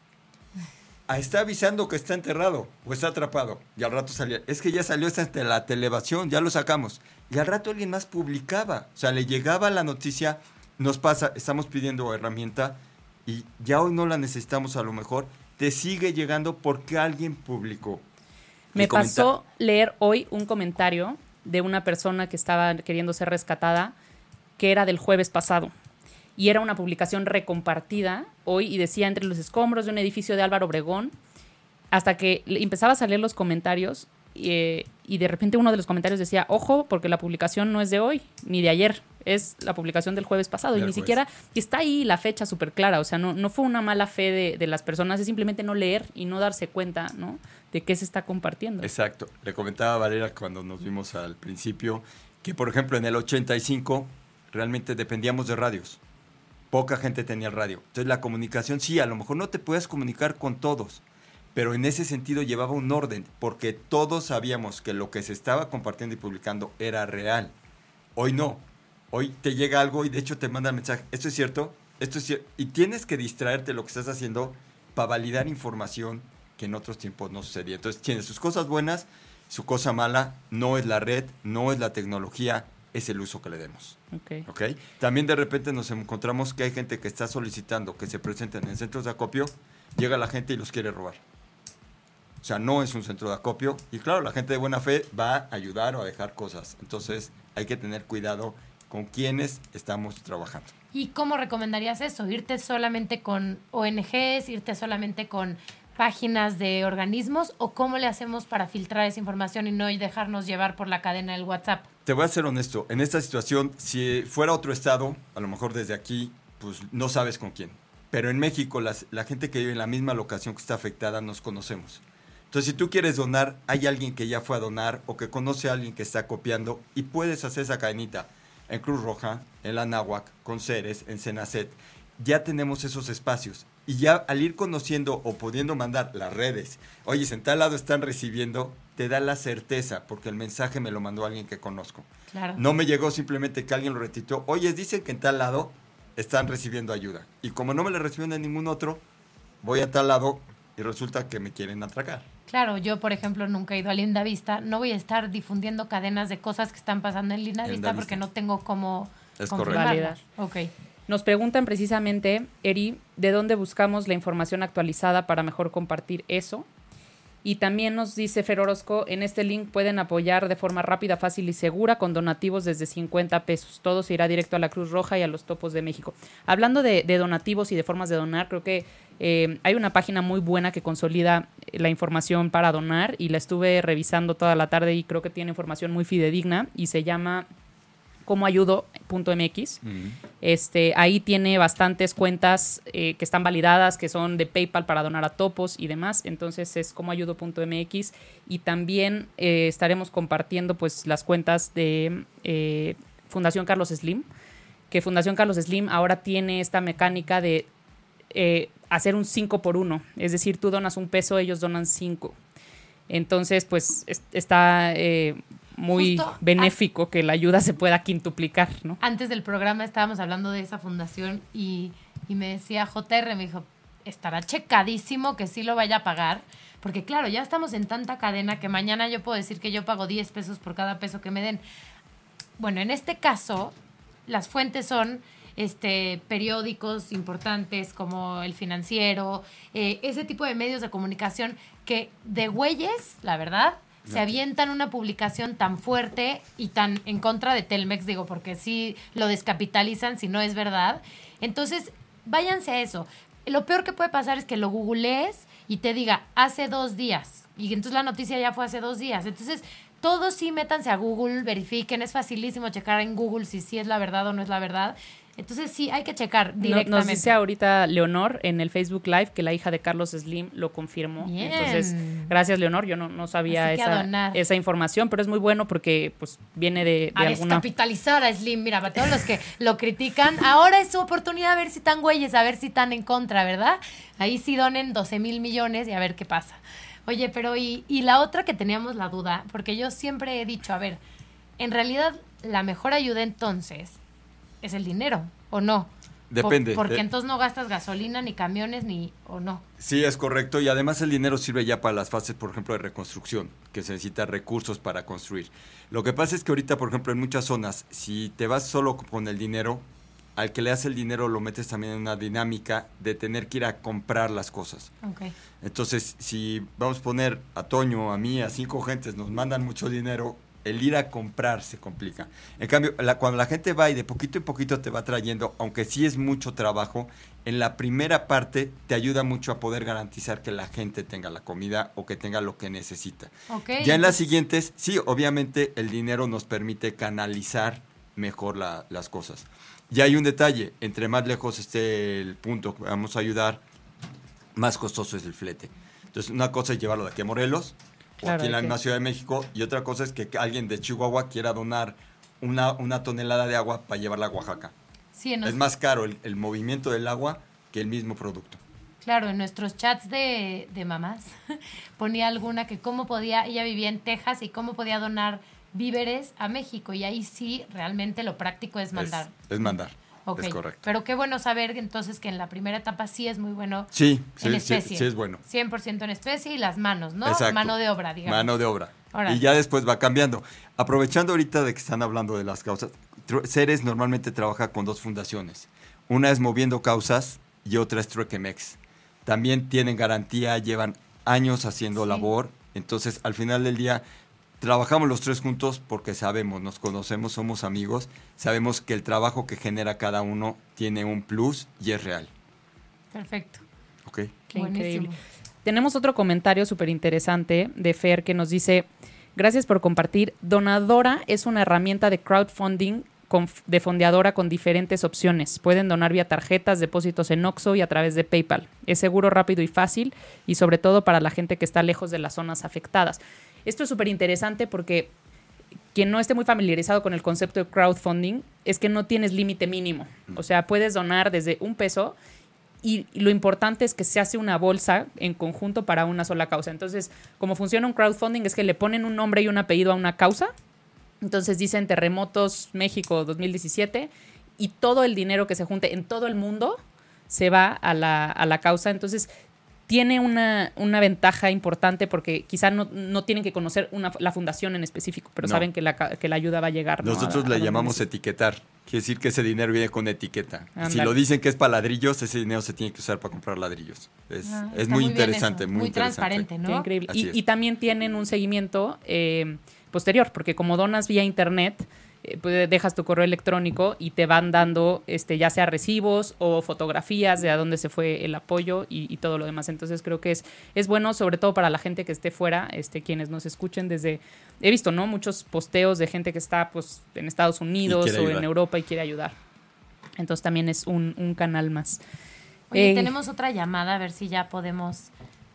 ah, está avisando que está enterrado o está atrapado. Y al rato salía, es que ya salió esta la televisación, ya lo sacamos. Y al rato alguien más publicaba, o sea, le llegaba la noticia, nos pasa, estamos pidiendo herramienta y ya hoy no la necesitamos a lo mejor, te sigue llegando porque alguien publicó. Me pasó leer hoy un comentario de una persona que estaba queriendo ser rescatada, que era del jueves pasado. Y era una publicación recompartida hoy y decía entre los escombros de un edificio de Álvaro Obregón, hasta que empezabas a leer los comentarios eh, y de repente uno de los comentarios decía, ojo, porque la publicación no es de hoy ni de ayer, es la publicación del jueves pasado. y ni jueves. siquiera y está ahí la fecha súper clara, o sea, no, no fue una mala fe de, de las personas, es simplemente no leer y no darse cuenta, ¿no? De qué se está compartiendo. Exacto. Le comentaba a Valera cuando nos vimos al principio que, por ejemplo, en el 85 realmente dependíamos de radios. Poca gente tenía radio. Entonces la comunicación, sí, a lo mejor no te puedes comunicar con todos, pero en ese sentido llevaba un orden, porque todos sabíamos que lo que se estaba compartiendo y publicando era real. Hoy no. Hoy te llega algo y de hecho te manda el mensaje. Esto es cierto, esto es cierto. Y tienes que distraerte lo que estás haciendo para validar información que en otros tiempos no sucedía. Entonces tiene sus cosas buenas, su cosa mala, no es la red, no es la tecnología, es el uso que le demos. Ok. ¿ok? También de repente nos encontramos que hay gente que está solicitando que se presenten en centros de acopio, llega la gente y los quiere robar. O sea, no es un centro de acopio. Y claro, la gente de buena fe va a ayudar o a dejar cosas. Entonces hay que tener cuidado con quienes estamos trabajando. ¿Y cómo recomendarías eso? ¿Irte solamente con ONGs? ¿Irte solamente con páginas de organismos? ¿O cómo le hacemos para filtrar esa información y no dejarnos llevar por la cadena del WhatsApp? Te voy a ser honesto, en esta situación, si fuera otro estado, a lo mejor desde aquí, pues no sabes con quién. Pero en México, las- la gente que vive en la misma locación que está afectada, nos conocemos. Entonces, si tú quieres donar, hay alguien que ya fue a donar o que conoce a alguien que está copiando y puedes hacer esa cadenita en Cruz Roja, en la Náhuac, con Ceres, en Senacet. Ya tenemos esos espacios. Y ya al ir conociendo o pudiendo mandar las redes, oye, en tal lado están recibiendo, te da la certeza, porque el mensaje me lo mandó alguien que conozco. Claro. No me llegó simplemente que alguien lo retitó. Oye, dicen que en tal lado están recibiendo ayuda. Y como no me la reciben en ningún otro, voy a tal lado y resulta que me quieren atracar. Claro, yo por ejemplo nunca he ido a Linda Vista. No voy a estar difundiendo cadenas de cosas que están pasando en Linda Vista porque no tengo cómo Es confirmarlas. Ok. Nos preguntan precisamente, Eri, ¿de dónde buscamos la información actualizada para mejor compartir eso? Y también nos dice Fer Orozco, en este link pueden apoyar de forma rápida, fácil y segura con donativos desde 50 pesos. Todo se irá directo a la Cruz Roja y a los Topos de México. Hablando de, donativos y de formas de donar, creo que eh, hay una página muy buena que consolida la información para donar y la estuve revisando toda la tarde y creo que tiene información muy fidedigna y se llama comoayudo.mx. Este, ahí tiene bastantes cuentas eh, que están validadas, que son de PayPal para donar a topos y demás. Entonces es comoayudo.mx y también eh, estaremos compartiendo pues las cuentas de eh, Fundación Carlos Slim, que Fundación Carlos Slim ahora tiene esta mecánica de hacer un 5 por 1. Es decir, tú donas un peso, ellos donan 5. Entonces, pues es- está muy Justo, benéfico que la ayuda se pueda quintuplicar, ¿no? Antes del programa estábamos hablando de esa fundación y, y me decía JR, me dijo, estará checadísimo que sí lo vaya a pagar. Porque claro, ya estamos en tanta cadena que mañana yo puedo decir que yo pago 10 pesos por cada peso que me den. Bueno, en este caso, las fuentes son este, periódicos importantes como El Financiero, eh, ese tipo de medios de comunicación que de güeyes, la verdad, se avientan una publicación tan fuerte y tan en contra de Telmex, digo, porque sí lo descapitalizan si no es verdad. Entonces, váyanse a eso. Lo peor que puede pasar es que lo googlees y te diga hace dos días. Y entonces la noticia ya fue hace dos días. Entonces, todos sí métanse a Google, verifiquen. Es facilísimo checar en Google si sí es la verdad o no es la verdad. Entonces, sí, hay que checar No- directamente. Nos dice ahorita Leonor en el Facebook Live que la hija de Carlos Slim lo confirmó. Bien. Entonces, gracias Leonor, yo no, no sabía esa información, pero es muy bueno porque pues viene de, de a alguna... descapitalizar a Slim. Mira, para todos los que lo critican, ahora es su oportunidad a ver si están güeyes, a ver si están en contra, ¿verdad? Ahí sí donen 12 mil millones y a ver qué pasa. Oye, pero y, y la otra que teníamos la duda, porque yo siempre he dicho, a ver, en realidad la mejor ayuda entonces es el dinero, ¿o no? Depende. Porque de- entonces no gastas gasolina, ni camiones, ni... o no. Sí, es correcto. Y además el dinero sirve ya para las fases, por ejemplo, de reconstrucción, que se necesita recursos para construir. Lo que pasa es que ahorita, por ejemplo, en muchas zonas, si te vas solo con el dinero, al que le das el dinero lo metes también en una dinámica de tener que ir a comprar las cosas. Entonces, si vamos a poner a Toño, a mí, a cinco gentes, nos mandan mucho dinero, el ir a comprar se complica. En cambio, la- cuando la gente va y de poquito en poquito te va trayendo, aunque sí es mucho trabajo, en la primera parte te ayuda mucho a poder garantizar que la gente tenga la comida o que tenga lo que necesita. Ok. Ya en las siguientes, sí, obviamente el dinero nos permite canalizar mejor la- las cosas. Y hay un detalle, entre más lejos esté el punto que vamos a ayudar, más costoso es el flete. Entonces, una cosa es llevarlo de aquí a Morelos, Claro, aquí en la hay que- misma Ciudad de México, y otra cosa es que alguien de Chihuahua quiera donar una, una tonelada de agua para llevarla a Oaxaca. Sí, en Es nos- más caro el, el movimiento del agua que el mismo producto. Claro, en nuestros chats de, de mamás ponía alguna que cómo podía, ella vivía en Texas y cómo podía donar víveres a México. Y ahí sí, realmente lo práctico es mandar. Es, es mandar. Ok, Es correcto. Pero qué bueno saber entonces que en la primera etapa sí es muy bueno Sí, en sí, especie. sí es bueno. 100% en especie y las manos, ¿no? Exacto. Mano de obra, digamos. Mano de obra. Y ya después va cambiando. Aprovechando ahorita de que están hablando de las causas, Ceres normalmente trabaja con dos fundaciones. Una es Moviendo Causas y otra es Truequemex. También tienen garantía, llevan años haciendo Sí. labor. Entonces, al final del día, trabajamos los tres juntos porque sabemos, nos conocemos, somos amigos, sabemos que el trabajo que genera cada uno tiene un plus y es real. Perfecto. ¿Ok? Qué Buenísimo. increíble. Tenemos otro comentario súper interesante de Fer que nos dice, gracias por compartir, Donadora es una herramienta de crowdfunding con- de fondeadora con diferentes opciones. Pueden donar vía tarjetas, depósitos en Oxxo y a través de PayPal. Es seguro, rápido y fácil y sobre todo para la gente que está lejos de las zonas afectadas. Esto es súper interesante porque quien no esté muy familiarizado con el concepto de crowdfunding es que no tienes límite mínimo. O sea, puedes donar desde un peso y lo importante es que se hace una bolsa en conjunto para una sola causa. Entonces, como funciona un crowdfunding es que le ponen un nombre y un apellido a una causa. Entonces dicen Terremotos México 2017 y todo el dinero que se junte en todo el mundo se va a la, a la causa. Entonces, tiene una, una ventaja importante porque quizá no, no tienen que conocer una, la fundación en específico, pero No. saben que la, que la ayuda va a llegar. ¿no? Nosotros a- a le donde llamamos etiquetar. Quiere decir que ese dinero viene con etiqueta. Si lo dicen que es para ladrillos, ese dinero se tiene que usar para comprar ladrillos. Es, Ah, es muy interesante, muy, interesante. transparente, Qué ¿no? increíble. Y, y también tienen un seguimiento eh, posterior, porque como donas vía internet, pues dejas tu correo electrónico y te van dando este, ya sea recibos o fotografías de a dónde se fue el apoyo y, y todo lo demás. Entonces creo que es, es bueno, sobre todo para la gente que esté fuera, este, quienes nos escuchen desde... He visto, ¿no? Muchos posteos de gente que está pues, en Estados Unidos o en ayudar. Europa y quiere ayudar. Entonces también es un, un canal más. Oye, Eh, tenemos otra llamada, a ver si ya podemos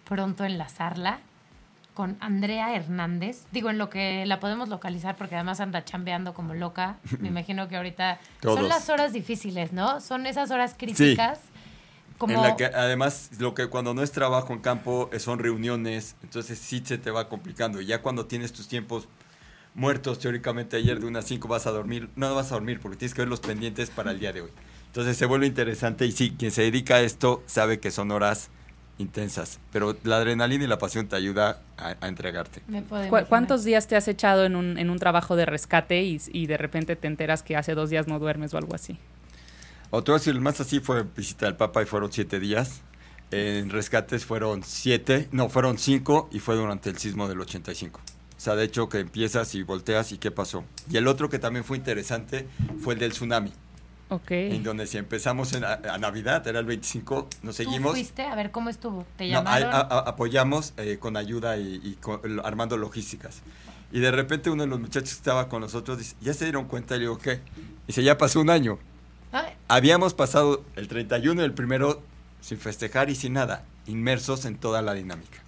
pronto enlazarla con Andrea Hernández. Digo, en lo que la podemos localizar, porque además anda chambeando como loca. Me imagino que ahorita son las horas difíciles, ¿no? Son esas horas críticas. Como, En la que además lo que cuando no es trabajo en campo eh, son reuniones, entonces sí se te va complicando. Y ya cuando tienes tus tiempos muertos, teóricamente ayer de unas 5 vas a dormir, no vas a dormir porque tienes que ver los pendientes para el día de hoy. Entonces se vuelve interesante y sí, quien se dedica a esto sabe que son horas intensas, pero la adrenalina y la pasión te ayuda a, a entregarte. me puedo ¿Cu- imaginar. ¿Cuántos días te has echado en un, en un trabajo de rescate y, y de repente te enteras que hace dos días no duermes o algo así? Otro el más así fue visita del Papa y fueron siete días. En rescates fueron siete, no, fueron cinco y fue durante el sismo del 85. O sea, de hecho que empiezas y volteas y qué pasó. Y el otro que también fue interesante fue el del tsunami. Ok. En Indonesia. Empezamos en, a, a Navidad, era el 25, nos ¿Tú seguimos. fuiste? A ver, ¿cómo estuvo? ¿Te No, a- llamaron? a- a- apoyamos eh, con ayuda y, y con- lo- armando logísticas. Y de repente uno de los muchachos que estaba con nosotros dice, ¿ya se dieron cuenta? Y le digo, ¿qué? Dice, ya pasó un año. Ay, Habíamos pasado el 31 y el primero sin festejar y sin nada, inmersos en toda la dinámica.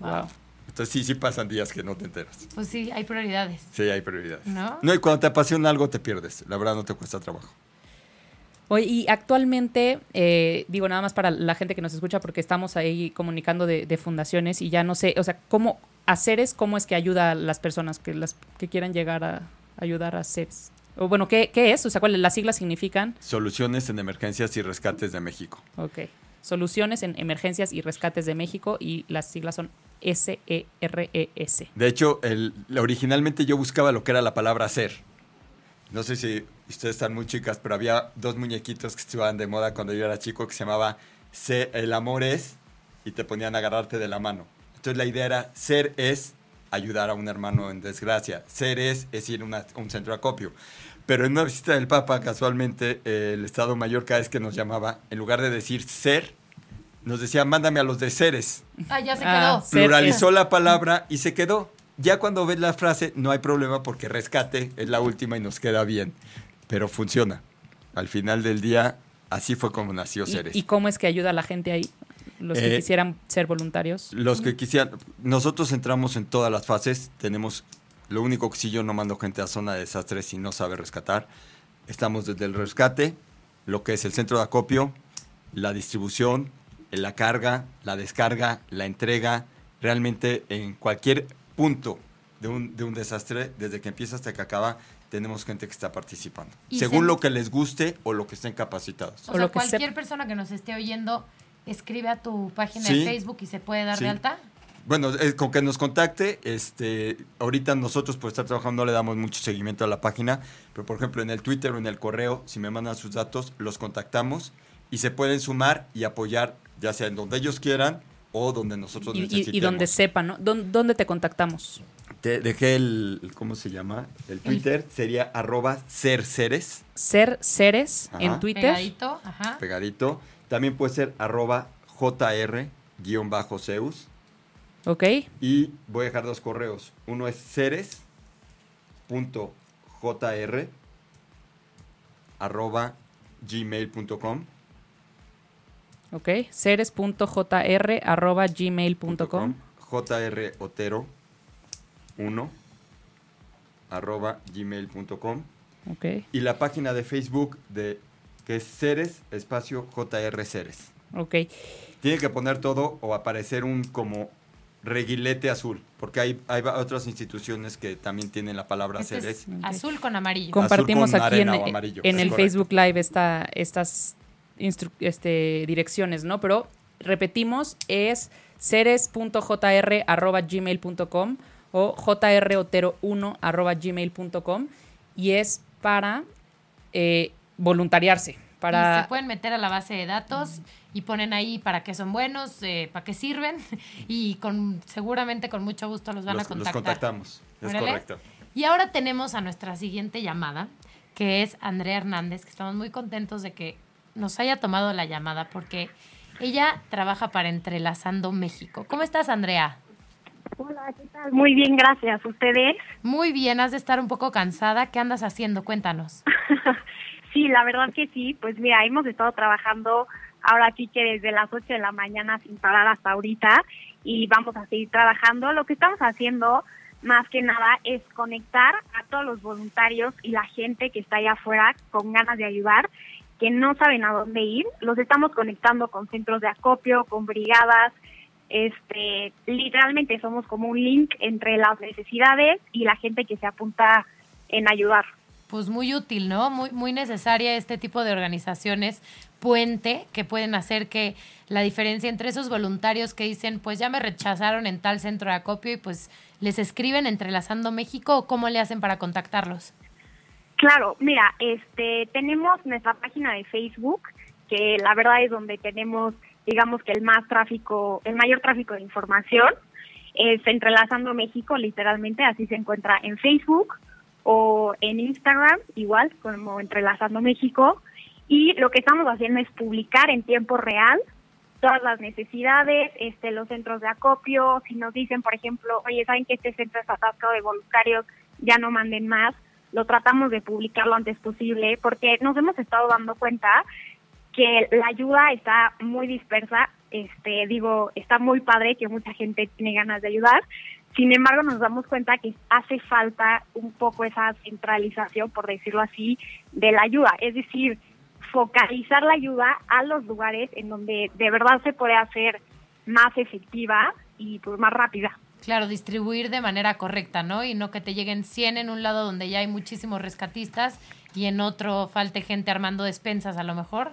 Wow. Entonces sí, sí pasan días que no te enteras. pues sí, hay prioridades. Sí, hay prioridades. ¿No? No, y cuando te apasiona algo te pierdes. La verdad no te cuesta trabajo. Oye, y actualmente, eh, digo nada más para la gente que nos escucha, porque estamos ahí comunicando de, de fundaciones y ya no sé, o sea, cómo hacer es cómo es que ayuda a las personas que las que quieran llegar a ayudar a CEPS. O bueno, ¿qué, qué es? O sea, ¿cuáles las siglas significan? Soluciones en Emergencias y Rescates de México. Ok. Soluciones en Emergencias y Rescates de México y las siglas son S-E-R-E-S. De hecho, el, originalmente yo buscaba lo que era la palabra ser. No sé si ustedes están muy chicas, pero había dos muñequitos que estaban de moda cuando yo era chico que se llamaba Se- El amor es y te ponían a agarrarte de la mano. Entonces la idea era ser es ayudar a un hermano en desgracia. Ser es es ir a un centro de acopio. Pero en una visita del Papa, casualmente, eh, el Estado Mayor cada vez que nos llamaba, en lugar de decir ser, nos decía, mándame a los de seres Ah, ya se Ah, quedó. Ser pluralizó la palabra y se quedó. Ya cuando ves la frase, no hay problema porque rescate es la última y nos queda bien. Pero funciona. Al final del día, así fue como nació Ceres. ¿Y, y cómo es que ayuda a la gente ahí? Los que Eh, quisieran ser voluntarios. Los que quisieran, nosotros entramos en todas las fases. Tenemos, lo único que si yo no mando gente a zona de desastres si no sabe rescatar. Estamos desde el rescate, lo que es el centro de acopio, la distribución, la carga, la descarga, la entrega. Realmente en cualquier punto de un, de un desastre, desde que empieza hasta que acaba, tenemos gente que está participando. Y Según se- lo que les guste o lo que estén capacitados. O O sea, lo que cualquier sepa. persona que nos esté oyendo, escribe a tu página Sí. de Facebook y se puede dar Sí. de alta. Bueno, eh, con que nos contacte, este, ahorita nosotros por estar trabajando no le damos mucho seguimiento a la página, pero por ejemplo en el Twitter o en el correo, si me mandan sus datos, los contactamos y se pueden sumar y apoyar, ya sea en donde ellos quieran o donde nosotros Y, y- necesitemos. y donde sepan, ¿no? ¿Dónde, dónde te contactamos? Te dejé el, ¿cómo se llama? El Twitter sería arroba Seres Ajá. en Twitter. Pegadito, ajá. pegadito. También puede ser arroba jr-zeus. Ok. Y voy a dejar dos correos. Uno es ceres.jr arroba gmail.com Ok. Ceres.jr arroba gmail.com. jr otero 1 arroba gmail.com Ok. y la página de Facebook de que es Ceres espacio JR Ceres. Ok. Tiene que poner todo o aparecer un como reguilete azul, porque hay, hay otras instituciones que también tienen la palabra Este Ceres. es azul con amarillo. Compartimos con aquí en, arena o amarillo, en es el correcto. Facebook Live esta, estas este, direcciones, ¿no? Pero repetimos, es ceres.jr arroba gmail.com o jrotero1 arroba gmail.com y es para eh, voluntariarse. Y Para, se pueden meter a la base de datos y ponen ahí para qué son buenos, eh, para qué sirven y con seguramente con mucho gusto los van los, a los contactar. contactamos. Es Órale. correcto. Y ahora tenemos a nuestra siguiente llamada, que es Andrea Hernández, que estamos muy contentos de que nos haya tomado la llamada porque ella trabaja para Entrelazando México. ¿Cómo estás, Andrea? Hola, ¿qué tal? Muy bien, gracias. ¿Ustedes? Muy bien, has de estar un poco cansada. ¿Qué andas haciendo? Cuéntanos. sí, la verdad que sí. Pues mira, hemos estado trabajando ahora aquí que desde las 8 de la mañana sin parar hasta ahorita y vamos a seguir trabajando. Lo que estamos haciendo más que nada es conectar a todos los voluntarios y la gente que está allá afuera con ganas de ayudar, que no saben a dónde ir. Los estamos conectando con centros de acopio, con brigadas. Este, literalmente somos como un link entre las necesidades y la gente que se apunta en ayudar. Pues muy útil, ¿no? Muy, muy necesaria este tipo de organizaciones puente que pueden hacer que la diferencia entre esos voluntarios que dicen, pues ya me rechazaron en tal centro de acopio y pues les escriben entrelazando México o cómo le hacen para contactarlos. Claro, mira, este, tenemos nuestra página de Facebook, que la verdad es donde tenemos, digamos que el más tráfico, el mayor tráfico de información, es Entrelazando México, literalmente, así se encuentra en Facebook o en Instagram, igual, como Entrelazando México. Y lo que estamos haciendo es publicar en tiempo real todas las necesidades, este, los centros de acopio, si nos dicen, por ejemplo, oye, ¿saben que este centro está atascado de voluntarios? Ya no manden más. Lo tratamos de publicar lo antes posible porque nos hemos estado dando cuenta que la ayuda está muy dispersa. Este, digo, está muy padre que mucha gente tiene ganas de ayudar. Sin embargo, nos damos cuenta que hace falta un poco esa centralización, por decirlo así, de la ayuda. Es decir, focalizar la ayuda a los lugares en donde de verdad se puede hacer más efectiva y pues más rápida. Claro, distribuir de manera correcta, ¿no? Y no que te lleguen 100 en un lado donde ya hay muchísimos rescatistas y en otro falte gente armando despensas a lo mejor.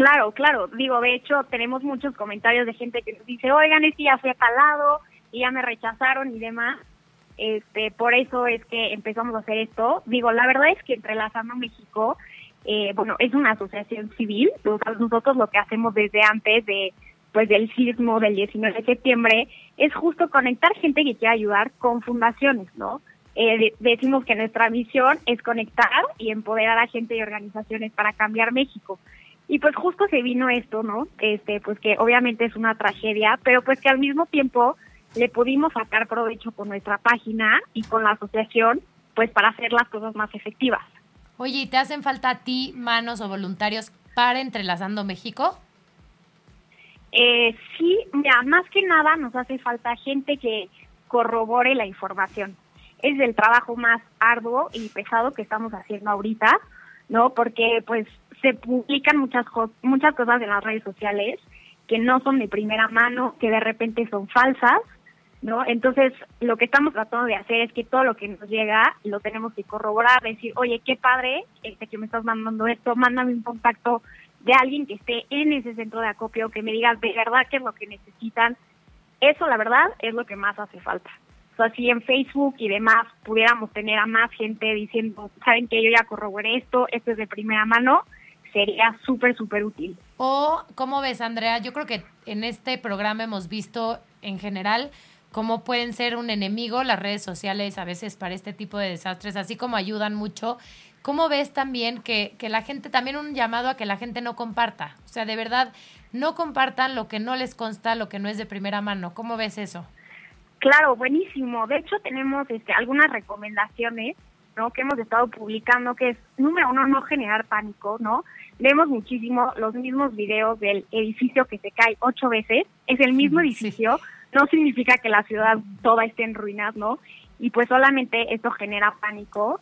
Claro, claro. Digo, de hecho, tenemos muchos comentarios de gente que nos dice, oigan, es que ya fui a tal lado y ya me rechazaron y demás. Este, por eso es que empezamos a hacer esto. Digo, la verdad es que Entrelazando México, eh, bueno, es una asociación civil. Nosotros lo que hacemos desde antes de pues del sismo del 19 de septiembre es justo conectar gente que quiera ayudar con fundaciones, ¿no? Eh, decimos que nuestra misión es conectar y empoderar a gente y organizaciones para cambiar México. Y pues justo se vino esto, ¿no? Este, pues que obviamente es una tragedia, pero pues que al mismo tiempo le pudimos sacar provecho con nuestra página y con la asociación, pues para hacer las cosas más efectivas. Oye, ¿y te hacen falta a ti manos o voluntarios para Entrelazando México? Eh, sí, mira, más que nada nos hace falta gente que corrobore la información. Es el trabajo más arduo y pesado que estamos haciendo ahorita, ¿no? Porque pues se publican muchas, muchas cosas en las redes sociales que no son de primera mano, que de repente son falsas, ¿no? Entonces, lo que estamos tratando de hacer es que todo lo que nos llega lo tenemos que corroborar, decir, oye, qué padre este que me estás mandando esto, mándame un contacto de alguien que esté en ese centro de acopio, que me digas de verdad qué es lo que necesitan. Eso, la verdad, es lo que más hace falta. O si en Facebook y demás pudiéramos tener a más gente diciendo, saben que yo ya corroboré esto, esto es de primera mano, sería súper, súper útil. O, ¿cómo ves, Andrea? Yo creo que en este programa hemos visto en general cómo pueden ser un enemigo las redes sociales a veces para este tipo de desastres, así como ayudan mucho. ¿Cómo ves también que, que la gente, también un llamado a que la gente no comparta? O sea, de verdad, no compartan lo que no les consta, lo que no es de primera mano. ¿Cómo ves eso? Claro, buenísimo. De hecho, tenemos este, algunas recomendaciones ¿no? que hemos estado publicando, que es, número uno, no generar pánico, ¿no? Vemos muchísimo los mismos videos del edificio que se cae ocho veces, es el mismo edificio, no significa que la ciudad toda esté en ruinas, ¿no? Y pues solamente esto genera pánico.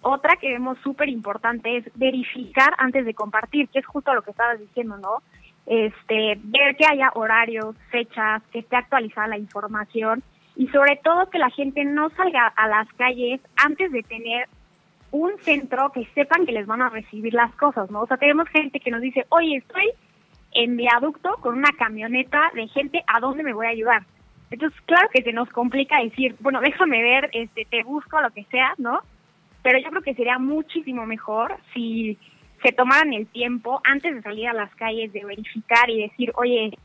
Otra que vemos súper importante es verificar antes de compartir, que es justo lo que estabas diciendo, ¿no? Este, ver que haya horarios, fechas, que esté actualizada la información y sobre todo que la gente no salga a las calles antes de tener un centro que sepan que les van a recibir las cosas, ¿no? O sea, tenemos gente que nos dice, oye, estoy en viaducto con una camioneta de gente, ¿a dónde me voy a ayudar? Entonces, claro que se nos complica decir, bueno, déjame ver, este, te busco, lo que sea, ¿no? Pero yo creo que sería muchísimo mejor si se tomaran el tiempo antes de salir a las calles de verificar y decir, oye,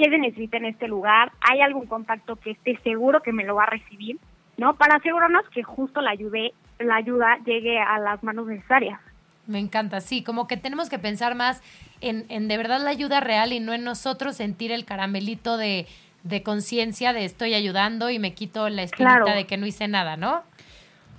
qué se necesita en este lugar, hay algún contacto que esté seguro que me lo va a recibir, ¿no? Para asegurarnos que justo la, ayude, la ayuda llegue a las manos necesarias. Me encanta, sí, como que tenemos que pensar más en, en de verdad la ayuda real y no en nosotros sentir el caramelito de, de conciencia de estoy ayudando y me quito la espinita de que no hice nada, ¿no?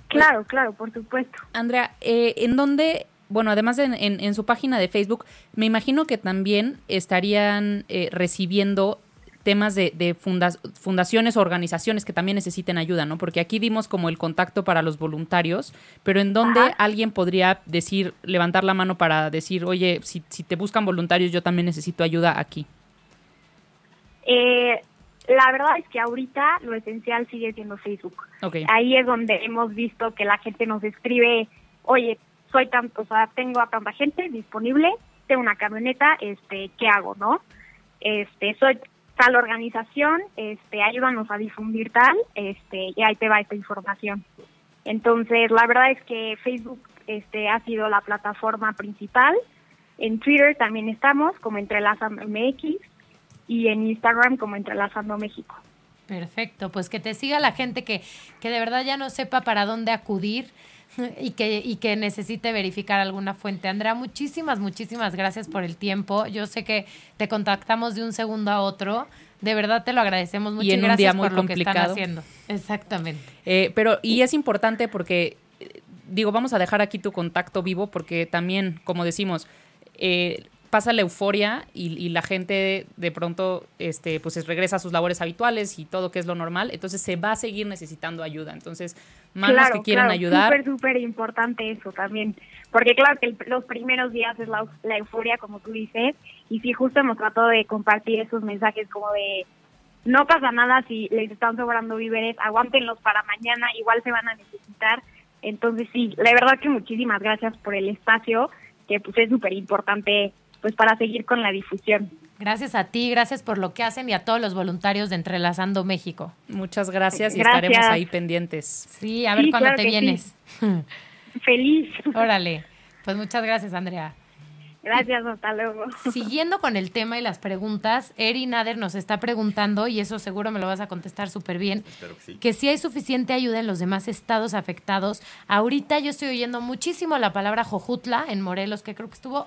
Claro, claro, por supuesto. Andrea, eh, ¿en dónde bueno, además en, en, su página de Facebook, me imagino que también estarían eh, recibiendo temas de, de fundaciones o organizaciones que también necesiten ayuda, ¿no? Porque aquí dimos como el contacto para los voluntarios, pero ¿en dónde alguien podría decir, levantar la mano para decir, oye, si, si te buscan voluntarios, yo también necesito ayuda aquí? Eh, la verdad es que ahorita lo esencial sigue siendo Facebook. Ahí es donde hemos visto que la gente nos escribe, oye, soy tanto, o sea, tengo a tanta gente disponible, tengo una camioneta, este, ¿qué hago, no? Este, soy tal organización, este, ayúdanos a difundir tal, este, y ahí te va esta información. Entonces, la verdad es que Facebook este, ha sido la plataforma principal. En Twitter también estamos, como Entrelazando MX, y en Instagram como Entrelazando México. Perfecto, pues que te siga la gente que, que de verdad ya no sepa para dónde acudir y que, y que necesite verificar alguna fuente. Andrea, muchísimas, muchísimas gracias por el tiempo. Yo sé que te contactamos de un segundo a otro. De verdad te lo agradecemos mucho. Y en un día muy complicado. haciendo. Exactamente. Eh, pero, y es importante porque, digo, vamos a dejar aquí tu contacto vivo porque también, como decimos, eh, pasa la euforia y, la gente de pronto este, pues regresa a sus labores habituales y todo que es lo normal, entonces se va a seguir necesitando ayuda. Entonces, manos que quieran ayudar. Súper, súper importante eso también, porque claro que los primeros días es la, euforia, como tú dices, y sí, justo hemos tratado de compartir esos mensajes como de no pasa nada si les están sobrando víveres, aguántenlos para mañana, igual se van a necesitar. Entonces sí, la verdad que muchísimas gracias por el espacio, que pues es súper importante pues para seguir con la difusión. Gracias a ti, gracias por lo que hacen y a todos los voluntarios de Entrelazando México. Muchas gracias y Gracias. estaremos ahí pendientes. Sí, a ver Sí, cuándo claro te vienes. Feliz. Órale. Pues muchas gracias, Andrea. Gracias, hasta luego. Siguiendo con el tema y las preguntas, Eri Nader nos está preguntando, y eso seguro me lo vas a contestar súper bien, Espero que sí. que si hay suficiente ayuda en los demás estados afectados. Ahorita yo estoy oyendo muchísimo la palabra Jojutla en Morelos, que creo que estuvo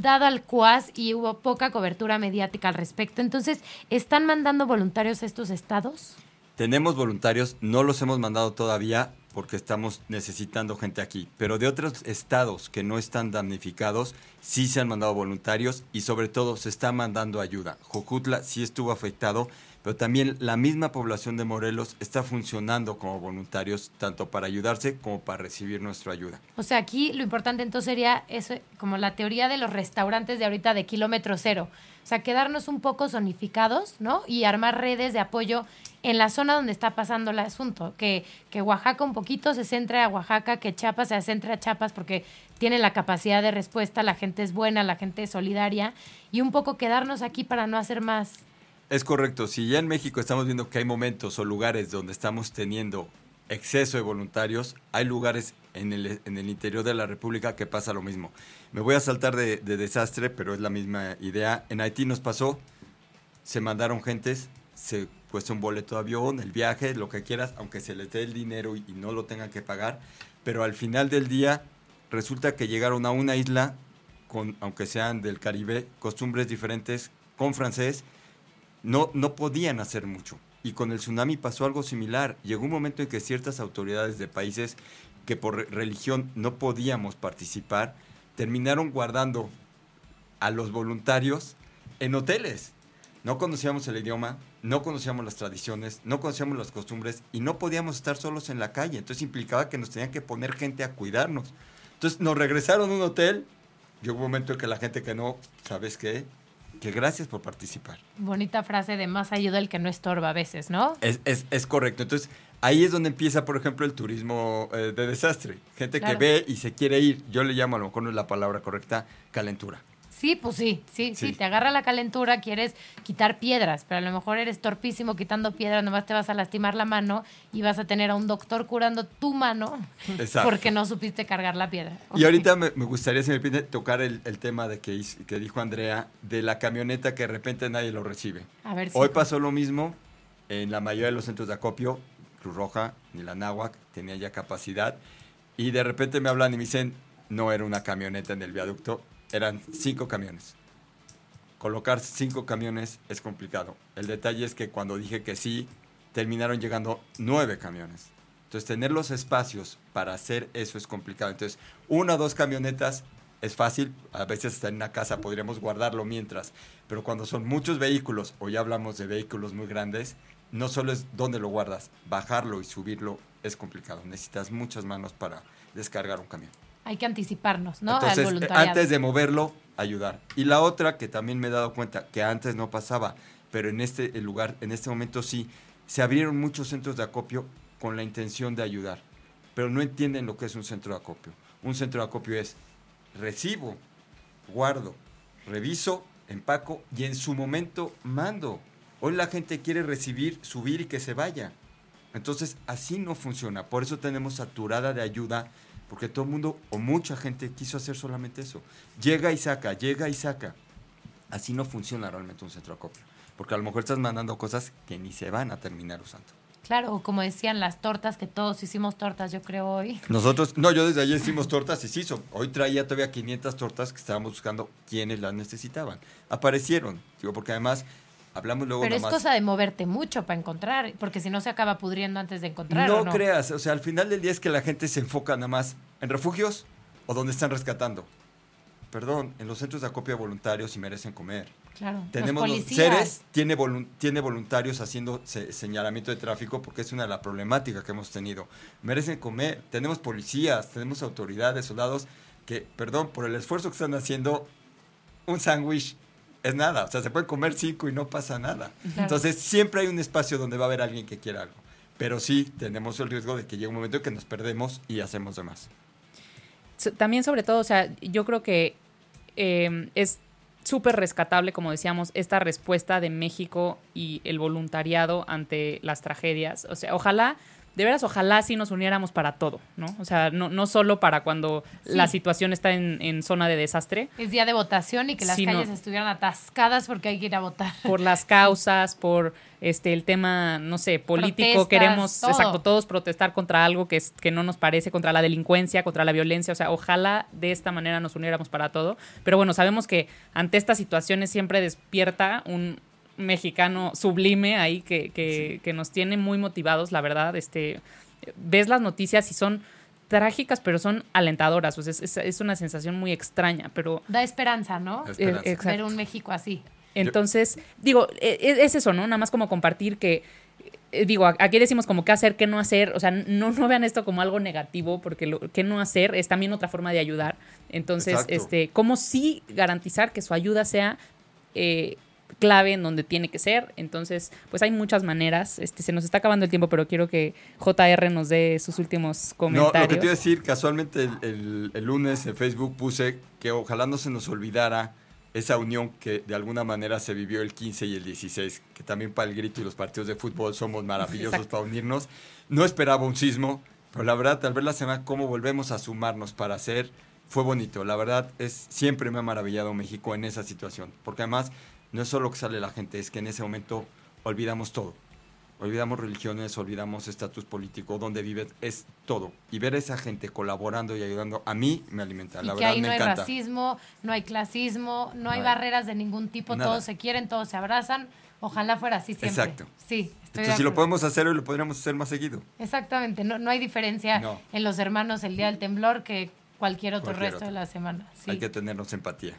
dado al CUAS y hubo poca cobertura mediática al respecto. Entonces, ¿están mandando voluntarios a estos estados? Tenemos voluntarios, no los hemos mandado todavía porque estamos necesitando gente aquí, pero de otros estados que no están damnificados, sí se han mandado voluntarios y sobre todo se está mandando ayuda. Jocutla sí estuvo afectado, pero también la misma población de Morelos está funcionando como voluntarios, tanto para ayudarse como para recibir nuestra ayuda. O sea, aquí lo importante entonces sería eso, como la teoría de los restaurantes de ahorita de kilómetro cero. O sea, quedarnos un poco zonificados, ¿no? Y armar redes de apoyo en la zona donde está pasando el asunto. Que, que Oaxaca un poquito se centre a Oaxaca, que Chiapas se centre a Chiapas porque tiene la capacidad de respuesta, la gente es buena, la gente es solidaria. Y un poco quedarnos aquí para no hacer más. Es correcto, si ya en México estamos viendo que hay momentos o lugares donde estamos teniendo exceso de voluntarios, hay lugares en el, en el interior de la República que pasa lo mismo. Me voy a saltar de, de desastre, pero es la misma idea. En Haití nos pasó, se mandaron gentes, se cuesta un boleto de avión, el viaje, lo que quieras, aunque se les dé el dinero y, y no lo tengan que pagar, pero al final del día resulta que llegaron a una isla, con, aunque sean del Caribe, costumbres diferentes, con francés, no, no podían hacer mucho. Y con el tsunami pasó algo similar. Llegó un momento en que ciertas autoridades de países que por re- religión no podíamos participar, terminaron guardando a los voluntarios en hoteles. No conocíamos el idioma, no conocíamos las tradiciones, no conocíamos las costumbres y no podíamos estar solos en la calle. Entonces implicaba que nos tenían que poner gente a cuidarnos. Entonces nos regresaron a un hotel. Llegó un momento en que la gente que no, ¿sabes qué? Que gracias por participar. Bonita frase de más ayuda el que no estorba a veces, ¿no? Es, es, es correcto. Entonces, ahí es donde empieza, por ejemplo, el turismo eh, de desastre. Gente Claro. que ve y se quiere ir. Yo le llamo, a lo mejor no es la palabra correcta, calentura. Sí, pues sí, sí, sí, Sí. te agarra la calentura, quieres quitar piedras, pero a lo mejor eres torpísimo quitando piedras, nomás te vas a lastimar la mano y vas a tener a un doctor curando tu mano Exacto. porque no supiste cargar la piedra. Y ahorita me, me gustaría, si me pide, tocar el, el tema de que, dijo Andrea, de la camioneta que de repente nadie lo recibe. A ver Hoy pasó lo mismo en la mayoría de los centros de acopio. Cruz Roja ni la Náhuac tenía ya capacidad. Y de repente me hablan y me dicen, no era una camioneta en el viaducto, eran cinco camiones. Colocar cinco camiones es complicado. El detalle es que cuando dije que sí, terminaron llegando nueve camiones. Entonces, tener los espacios para hacer eso es complicado. Entonces, una o dos camionetas es fácil. A veces hasta en una casa podríamos guardarlo mientras. Pero cuando son muchos vehículos, o ya hablamos de vehículos muy grandes, no solo es dónde lo guardas, bajarlo y subirlo es complicado. Necesitas muchas manos para descargar un camión. Hay que anticiparnos, ¿no? Al Entonces, eh, voluntariado. antes de moverlo, ayudar. Y la otra que también me he dado cuenta, que antes no pasaba, pero en este lugar, en este momento sí, se abrieron muchos centros de acopio con la intención de ayudar, pero no entienden lo que es un centro de acopio. Un centro de acopio es recibo, guardo, reviso, empaco y en su momento mando. Hoy la gente quiere recibir, subir y que se vaya. Entonces, así no funciona. Por eso tenemos saturada de ayuda, porque todo el mundo o mucha gente quiso hacer solamente eso. Llega y saca, llega y saca. Así no funciona realmente un centro de acopio. Porque a lo mejor estás mandando cosas que ni se van a terminar usando. Claro, como decían las tortas, que todos hicimos tortas, yo creo hoy. Nosotros, no, yo desde ayer hicimos tortas y se hizo. Hoy traía todavía 500 tortas que estábamos buscando quienes las necesitaban. Aparecieron, digo, porque además hablamos luego Pero es nada más- cosa de moverte mucho para encontrar, porque si no se acaba pudriendo antes de encontrar. No, ¿o no creas, o sea, al final del día es que la gente se enfoca nada más en refugios o donde están rescatando. Perdón, en los centros de acopio de voluntarios y merecen comer. Claro. Tenemos los seres, tiene, volun- tiene voluntarios haciendo se- señalamiento de tráfico porque es una de las problemáticas que hemos tenido. Merecen comer, tenemos policías, tenemos autoridades, soldados que, perdón, por el esfuerzo que están haciendo, un sándwich es nada. O sea, se pueden comer cinco y no pasa nada. Entonces, siempre hay un espacio donde va a haber alguien que quiera algo. Pero sí tenemos el riesgo de que llegue un momento en que nos perdemos y hacemos de más. También, sobre todo, o sea, yo creo que eh, es súper rescatable, como decíamos, esta respuesta de México y el voluntariado ante las tragedias. O sea, ojalá, de veras, ojalá sí nos uniéramos para todo, ¿no? O sea, no, no solo para cuando Sí. la situación está en, en zona de desastre, Es día de votación y que las calles estuvieran atascadas porque hay que ir a votar. por las causas, por este el tema, no sé, político, Protestas, queremos, todo. exacto, todos protestar contra algo que, es, que no nos parece, contra la delincuencia, contra la violencia, o sea, ojalá de esta manera nos uniéramos para todo, pero bueno, sabemos que ante estas situaciones siempre despierta un mexicano sublime ahí que, que, que nos tiene muy motivados, la verdad, este, ves las noticias y son trágicas, pero son alentadoras, o sea, es, una sensación muy extraña, pero... Da esperanza, ¿no? Esperanza. eh, exacto. Ver un México así. Entonces, digo, e- e- es eso, ¿no? Nada más como compartir que, eh, digo, aquí decimos como qué hacer, qué no hacer, o sea, no, no vean esto como algo negativo, porque lo qué no hacer es también otra forma de ayudar. Entonces, Exacto. este, cómo sí garantizar que su ayuda sea eh, clave en donde tiene que ser. Entonces, pues hay muchas maneras. Este, se nos está acabando el tiempo, pero quiero que JR nos dé sus últimos No, comentarios. lo que te iba a decir, casualmente el, el- el lunes en Facebook puse que ojalá no se nos olvidara esa unión que de alguna manera se vivió el 15 y el 16, que también para el grito y los partidos de fútbol somos maravillosos Exacto. para unirnos. No esperaba un sismo, pero la verdad, tal vez la semana cómo volvemos a sumarnos para hacer, fue bonito. La verdad, es siempre me ha maravillado México en esa situación, porque además no es solo que sale la gente, es que en ese momento olvidamos todo. Olvidamos religiones, olvidamos estatus político, donde vives, es todo. Y ver a esa gente colaborando y ayudando, a mí me alimenta. La y que verdad ahí me no hay encanta. racismo, no hay clasismo, no hay No hay- barreras de ningún tipo, Nada. todos se quieren, todos se abrazan. Ojalá fuera así siempre. Exacto. Sí, estoy de Entonces, si lo podemos hacer hoy, lo podríamos hacer más seguido. Exactamente, no, no hay diferencia No. en los hermanos el día del temblor que cualquier otro Cualquier resto otro. de la semana. Sí. Hay que tenernos empatía.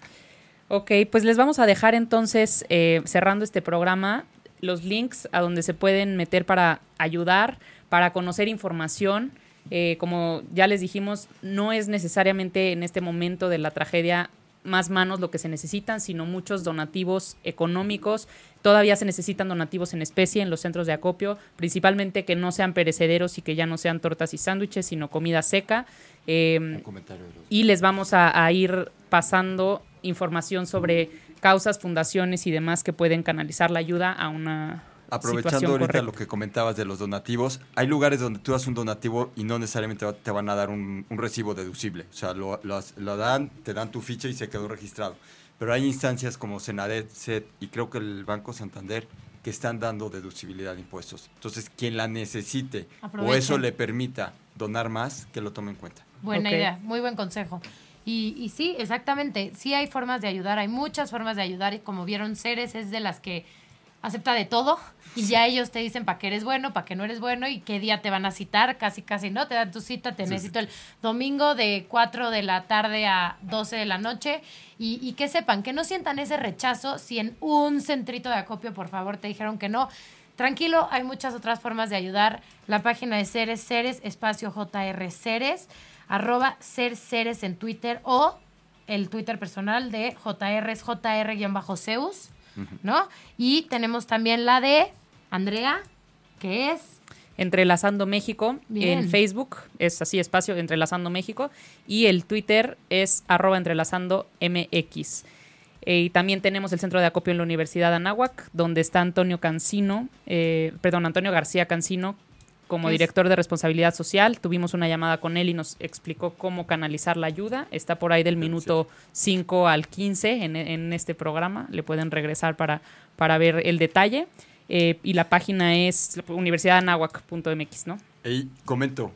Ok, pues les vamos a dejar entonces, eh, cerrando este programa, los links a donde se pueden meter para ayudar, para conocer información. Eh, como ya les dijimos, no es necesariamente en este momento de la tragedia más manos lo que se necesitan, sino muchos donativos económicos. Todavía se necesitan donativos en especie en los centros de acopio, principalmente que no sean perecederos y que ya no sean tortas y sándwiches, sino comida seca. Eh, Un comentario de los- y les vamos a, a ir pasando información sobre causas, fundaciones y demás que pueden canalizar la ayuda a una Aprovechando ahorita correcta. lo que comentabas de los donativos, hay lugares donde tú das un donativo y no necesariamente te van a dar un, un recibo deducible. O sea, lo, lo lo dan, te dan tu ficha y se quedó registrado. Pero hay instancias como Senadet, SED y creo que el Banco Santander que están dando deducibilidad de impuestos. Entonces, quien la necesite o eso le permita donar más, que lo tome en cuenta. Buena idea, muy buen consejo. Y, y sí, exactamente, sí hay formas de ayudar, hay muchas formas de ayudar y como vieron, Ceres es de las que acepta de todo y ya ellos te dicen para qué eres bueno, para qué no eres bueno y qué día te van a citar, casi casi no, te dan tu cita, te Sí, necesito el domingo de 4 de la tarde a 12 de la noche y, y que sepan, que no sientan ese rechazo si en un centrito de acopio, por favor, te dijeron que no. Tranquilo, hay muchas otras formas de ayudar. La página de Ceres, Ceres, espacio JR Ceres, arroba Ser Ceres en Twitter o el Twitter personal de JR es JR-Zeus, ¿no? Y tenemos también la de Andrea, que es Entrelazando México Bien. en Facebook, es así, espacio Entrelazando México, y el Twitter es arroba entrelazando MX. Eh, y también tenemos el centro de acopio en la Universidad de Anáhuac, donde está Antonio Cancino, eh, perdón, Antonio García Cancino, como director de responsabilidad social. Tuvimos una llamada con él y nos explicó cómo canalizar la ayuda. Está por ahí del minuto 5 al 15 en, en este programa. Le pueden regresar para, para ver el detalle. Eh, y la página es universidadanahuac.mx, ¿no? Y comento,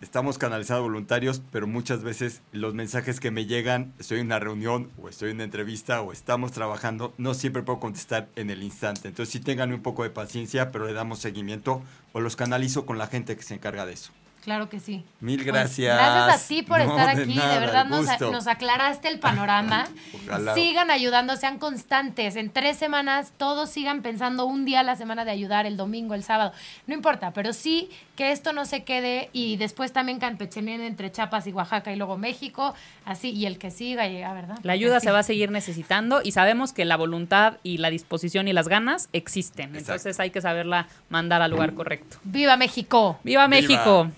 estamos canalizando voluntarios, pero muchas veces los mensajes que me llegan, estoy en una reunión o estoy en una entrevista o estamos trabajando, no siempre puedo contestar en el instante. Entonces sí tengan un poco de paciencia, pero le damos seguimiento o los canalizo con la gente que se encarga de eso. Claro que sí. Mil Pues, gracias. gracias a ti por No, estar de aquí. nada, de verdad nos, aclaraste el panorama. Ojalá. Sigan ayudando, sean constantes. En tres semanas todos sigan pensando un día a la semana de ayudar, el domingo, el sábado. No importa, pero sí que esto no se quede y después también campecheneen entre Chiapas y Oaxaca y luego México. Así, y el que siga llega, ¿verdad? La ayuda se va a seguir necesitando y sabemos que la voluntad y la disposición y las ganas existen. Exacto. Entonces hay que saberla mandar al lugar correcto. ¡Viva México! ¡Viva Viva. México!